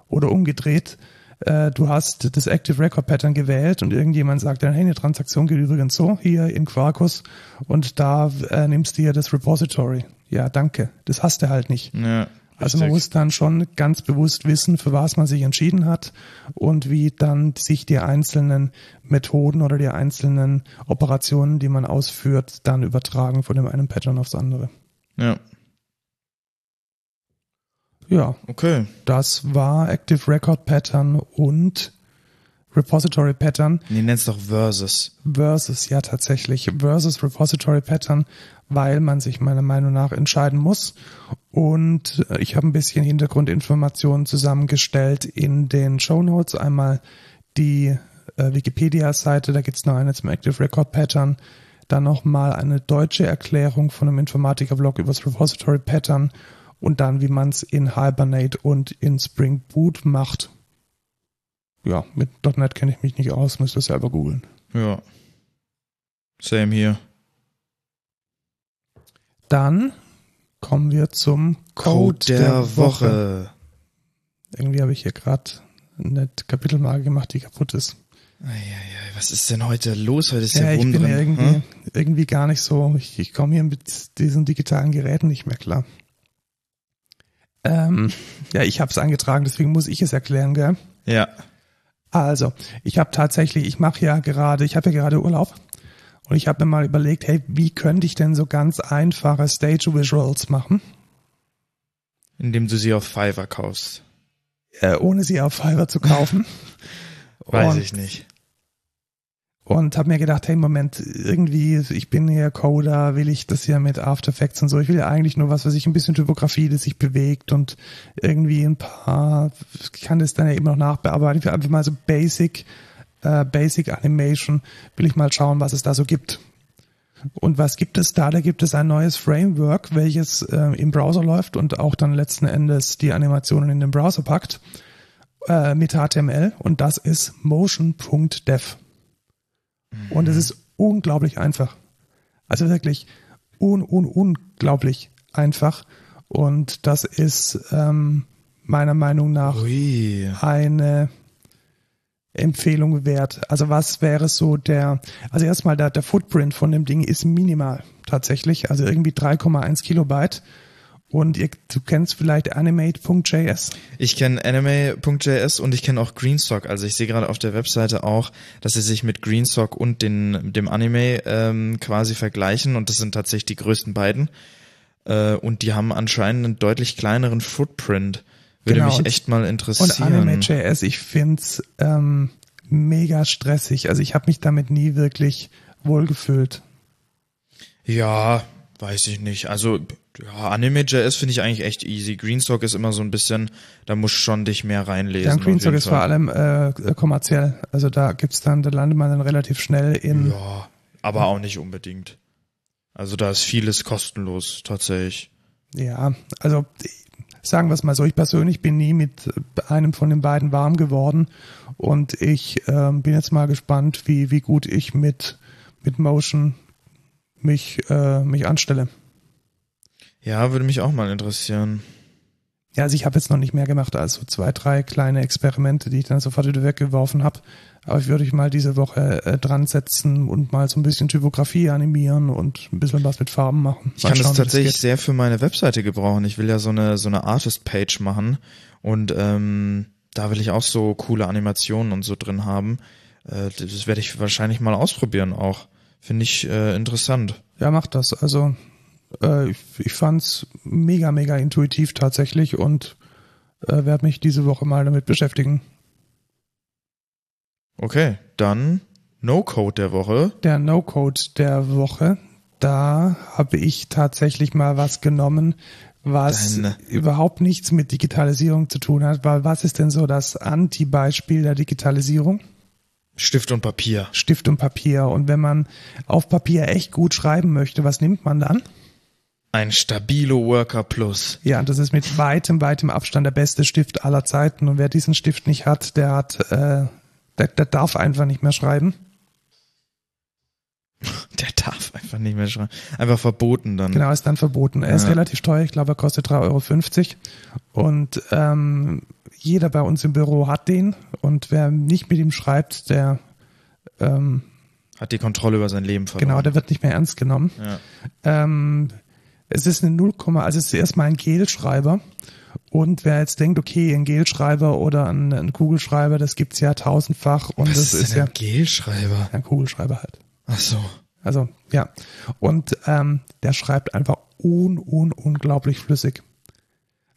Oder umgedreht, äh, du hast das Active Record Pattern gewählt und irgendjemand sagt dann, hey, eine Transaktion geht übrigens so, hier in Quarkus und da äh, nimmst du hier das Repository. Ja, danke. Das hast du halt nicht. ja Also man muss dann schon ganz bewusst wissen, für was man sich entschieden hat und wie dann sich die einzelnen Methoden oder die einzelnen Operationen, die man ausführt, dann übertragen von dem einen Pattern aufs andere. Ja, Ja, okay. das war Active Record Pattern und Repository Pattern Nee, nenn's doch Versus. versus, ja tatsächlich, versus Repository Pattern, weil man sich meiner Meinung nach entscheiden muss. Und äh, ich habe ein bisschen Hintergrundinformationen zusammengestellt in den Show Notes. Einmal die äh, Wikipedia-Seite, da gibt's noch eine zum Active Record Pattern. Dann nochmal eine deutsche Erklärung von einem Informatiker-Blog über das Repository Pattern und dann, wie man es in Hibernate und in Spring Boot macht. Ja, mit .NET kenne ich mich nicht aus, müsst ihr selber googeln. Ja. Same hier. Dann kommen wir zum Code, Code der, Woche. Irgendwie habe ich hier gerade eine Kapitelmarke gemacht, die kaputt ist. Eieiei, was ist denn heute los? Heute ist Ja, der ich bin drin. irgendwie, Hm? irgendwie gar nicht so, ich, ich komme hier mit diesen digitalen Geräten nicht mehr klar. Ähm, ja, ich habe es angetragen, deswegen muss ich es erklären, gell? Ja. Also, ich habe tatsächlich, ich mache ja gerade, ich habe ja gerade Urlaub und ich habe mir mal überlegt, hey, wie könnte ich denn so ganz einfache Stage Visuals machen, Indem du sie auf Fiverr kaufst. äh, ohne sie auf Fiverr zu kaufen? [LAUGHS] Weiß Und- ich nicht. Und habe mir gedacht, hey Moment, irgendwie, ich bin hier Coder, will ich das hier mit After Effects und so, ich will ja eigentlich nur was, was ich ein bisschen Typografie, das sich bewegt und irgendwie ein paar, ich kann das dann ja eben noch nachbearbeiten, ich will einfach mal so Basic, äh, Basic Animation, will ich mal schauen, was es da so gibt. Und was gibt es da? Da gibt es ein neues Framework, welches äh, im Browser läuft und auch dann letzten Endes die Animationen in den Browser packt äh, mit HTML und das ist motion.dev. Und es ist unglaublich einfach. Also wirklich un, un, unglaublich einfach. Und das ist ähm, meiner Meinung nach Ui. eine Empfehlung wert. Also was wäre so der, also erstmal der, der Footprint von dem Ding ist minimal tatsächlich, also irgendwie 3,1 Kilobyte. Und ihr, du kennst vielleicht animate.js. Ich kenne anime.js und ich kenne auch Greenstock. Also ich sehe gerade auf der Webseite auch, dass sie sich mit Greenstock und den, dem Anime ähm, quasi vergleichen und das sind tatsächlich die größten beiden. Äh, und die haben anscheinend einen deutlich kleineren Footprint. Würde Genau, mich und- echt mal Und interessieren. Anime.js, ich find's ähm, mega stressig. Also ich habe mich damit nie wirklich wohlgefühlt. Ja, weiß ich nicht. Also ja, Anime.js finde ich eigentlich echt easy. Greenstock ist immer so ein bisschen, da musst schon dich mehr reinlesen. Ja, Greenstock ist vor allem äh, kommerziell. Also da gibt's dann, da landet man dann relativ schnell in. Ja, aber auch nicht unbedingt. Also da ist vieles kostenlos, tatsächlich. Ja, also sagen wir es mal so, ich persönlich bin nie mit einem von den beiden warm geworden und ich ähm, bin jetzt mal gespannt, wie, wie gut ich mit, mit Motion mich, äh, mich anstelle. Ja, würde mich auch mal interessieren. Ja, also ich habe jetzt noch nicht mehr gemacht als so zwei, drei kleine Experimente, die ich dann sofort wieder weggeworfen habe. Aber ich würde ich mal diese Woche äh, dran setzen und mal so ein bisschen Typografie animieren und ein bisschen was mit Farben machen. Ich Mal kann das schauen, wie tatsächlich geht. sehr für meine Webseite gebrauchen. Ich will ja so eine so eine Artist-Page machen und ähm, da will ich auch so coole Animationen und so drin haben. Äh, das werde ich wahrscheinlich mal ausprobieren auch. Finde ich äh, interessant. Ja, mach das. Also äh, ich, ich fand's mega, mega intuitiv tatsächlich und äh, werde mich diese Woche mal damit beschäftigen. Okay, dann No-Code der Woche. Der No-Code der Woche, da habe ich tatsächlich mal was genommen, was Deine- überhaupt nichts mit Digitalisierung zu tun hat, weil was ist denn so das Anti-Beispiel der Digitalisierung? Stift und Papier. Stift und Papier. Und wenn man auf Papier echt gut schreiben möchte, was nimmt man dann? Ein Stabilo Worker Plus. Ja, das ist mit weitem, weitem Abstand der beste Stift aller Zeiten. Und wer diesen Stift nicht hat, der hat, äh, der, der darf einfach nicht mehr schreiben. [LAUGHS] Der darf einfach nicht mehr schreiben. Einfach verboten dann. Genau, ist dann verboten. Er ist Ja. relativ teuer, ich glaube, er kostet 3,50 Euro. Und ähm, jeder bei uns im Büro hat den. Und wer nicht mit ihm schreibt, der ähm, Hat die Kontrolle über sein Leben verloren. genau, der wird nicht mehr ernst genommen. Ja. Ähm, es ist eine 0, also es ist erstmal ein Gelschreiber. Und wer jetzt denkt, okay, ein Gelschreiber oder ein, ein Kugelschreiber, das gibt's ja tausendfach und Was das ist, ist denn ja ein Gelschreiber? ein Kugelschreiber halt. Ach so. Also, ja. Und ähm, der schreibt einfach un, un, unglaublich flüssig.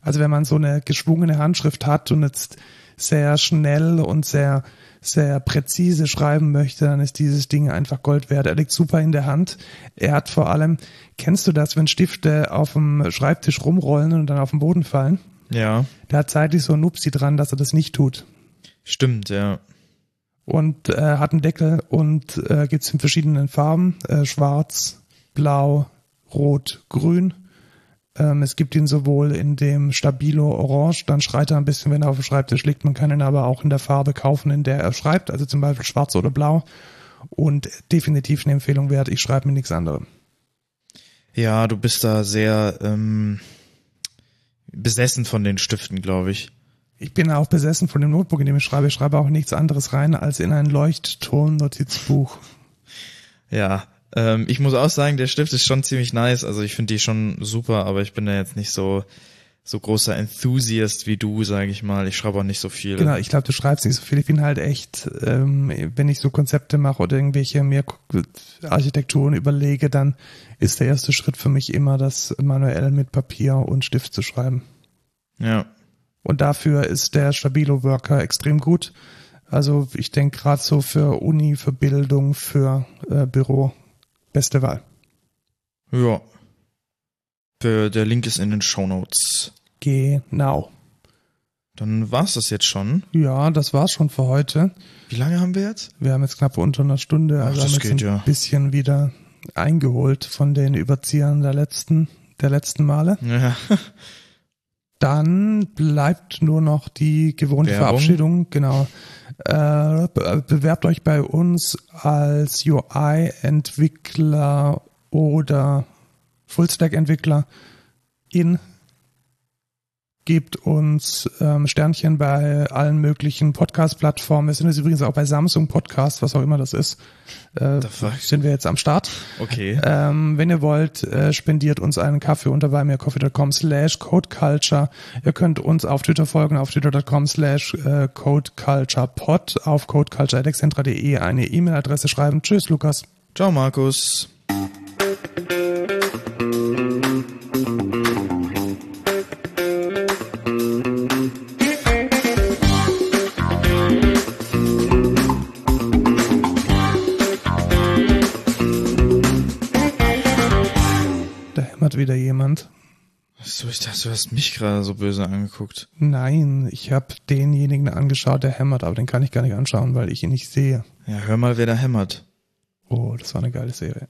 Also wenn man so eine geschwungene Handschrift hat und jetzt sehr schnell und sehr, sehr präzise schreiben möchte, dann ist dieses Ding einfach Gold wert. Er liegt super in der Hand. Er hat vor allem, kennst du das, wenn Stifte auf dem Schreibtisch rumrollen und dann auf den Boden fallen? Ja, Der hat zeitlich so ein Nupsi dran, dass er das nicht tut. stimmt, ja. Und äh, hat einen Deckel und äh, gibt's in verschiedenen Farben, äh, schwarz, blau, rot, grün. Ähm, es gibt ihn sowohl in dem Stabilo Orange, dann schreit er ein bisschen, wenn er auf dem Schreibtisch liegt. Man kann ihn aber auch in der Farbe kaufen, in der er schreibt, also zum Beispiel schwarz oder blau. Und definitiv eine Empfehlung wert, ich schreibe mir nichts anderes. Ja, du bist da sehr ähm, besessen von den Stiften, glaube ich. Ich bin auch besessen von dem Notebook, in dem ich schreibe. Ich schreibe auch nichts anderes rein als in ein Leuchtturm-Notizbuch. Ja, ähm, ich muss auch sagen, der Stift ist schon ziemlich nice. Also ich finde die schon super, aber ich bin da jetzt nicht so so großer Enthusiast wie du, sage ich mal. Ich schreibe auch nicht so viel. Genau, ich glaube, du schreibst nicht so viel. Ich bin halt echt, ähm, wenn ich so Konzepte mache oder irgendwelche mir Architekturen überlege, dann ist der erste Schritt für mich immer, das manuell mit Papier und Stift zu schreiben. Ja. Und dafür ist der Stabilo Worker extrem gut. Also ich denke gerade so für Uni, für Bildung, für äh, Büro, beste Wahl. Ja. Der, der Link ist in den Show Notes. Genau. Dann war's das jetzt schon. Ja, das war's schon für heute. Wie lange haben wir jetzt? Wir haben jetzt knapp unter einer Stunde, Ach, also das haben geht ein ja. bisschen wieder eingeholt von den Überziehern der letzten, der letzten Male. Ja. [LAUGHS] Dann bleibt nur noch die gewohnte Werbung. Verabschiedung. Genau. Äh, be bewerbt euch bei uns als UI-Entwickler oder Fullstack-Entwickler in gebt uns ähm, Sternchen bei allen möglichen Podcast-Plattformen. Wir sind jetzt übrigens auch bei Samsung Podcast, was auch immer das ist. Äh, sind wir jetzt am Start. Okay. Ähm, wenn ihr wollt, äh, spendiert uns einen Kaffee unter buymeacoffee.com slash codeculture. Ihr könnt uns auf Twitter folgen, auf twitter.com slash äh, codeculturepod, auf codeculture.excentra.de eine E-Mail-Adresse schreiben. Tschüss, Lukas. Ciao, Markus. Hämmert wieder jemand. So, ich dachte, du hast mich gerade so böse angeguckt. Nein, ich habe denjenigen angeschaut, der hämmert, aber den kann ich gar nicht anschauen, weil ich ihn nicht sehe. Ja, hör mal, wer da hämmert. Oh, das war eine geile Serie.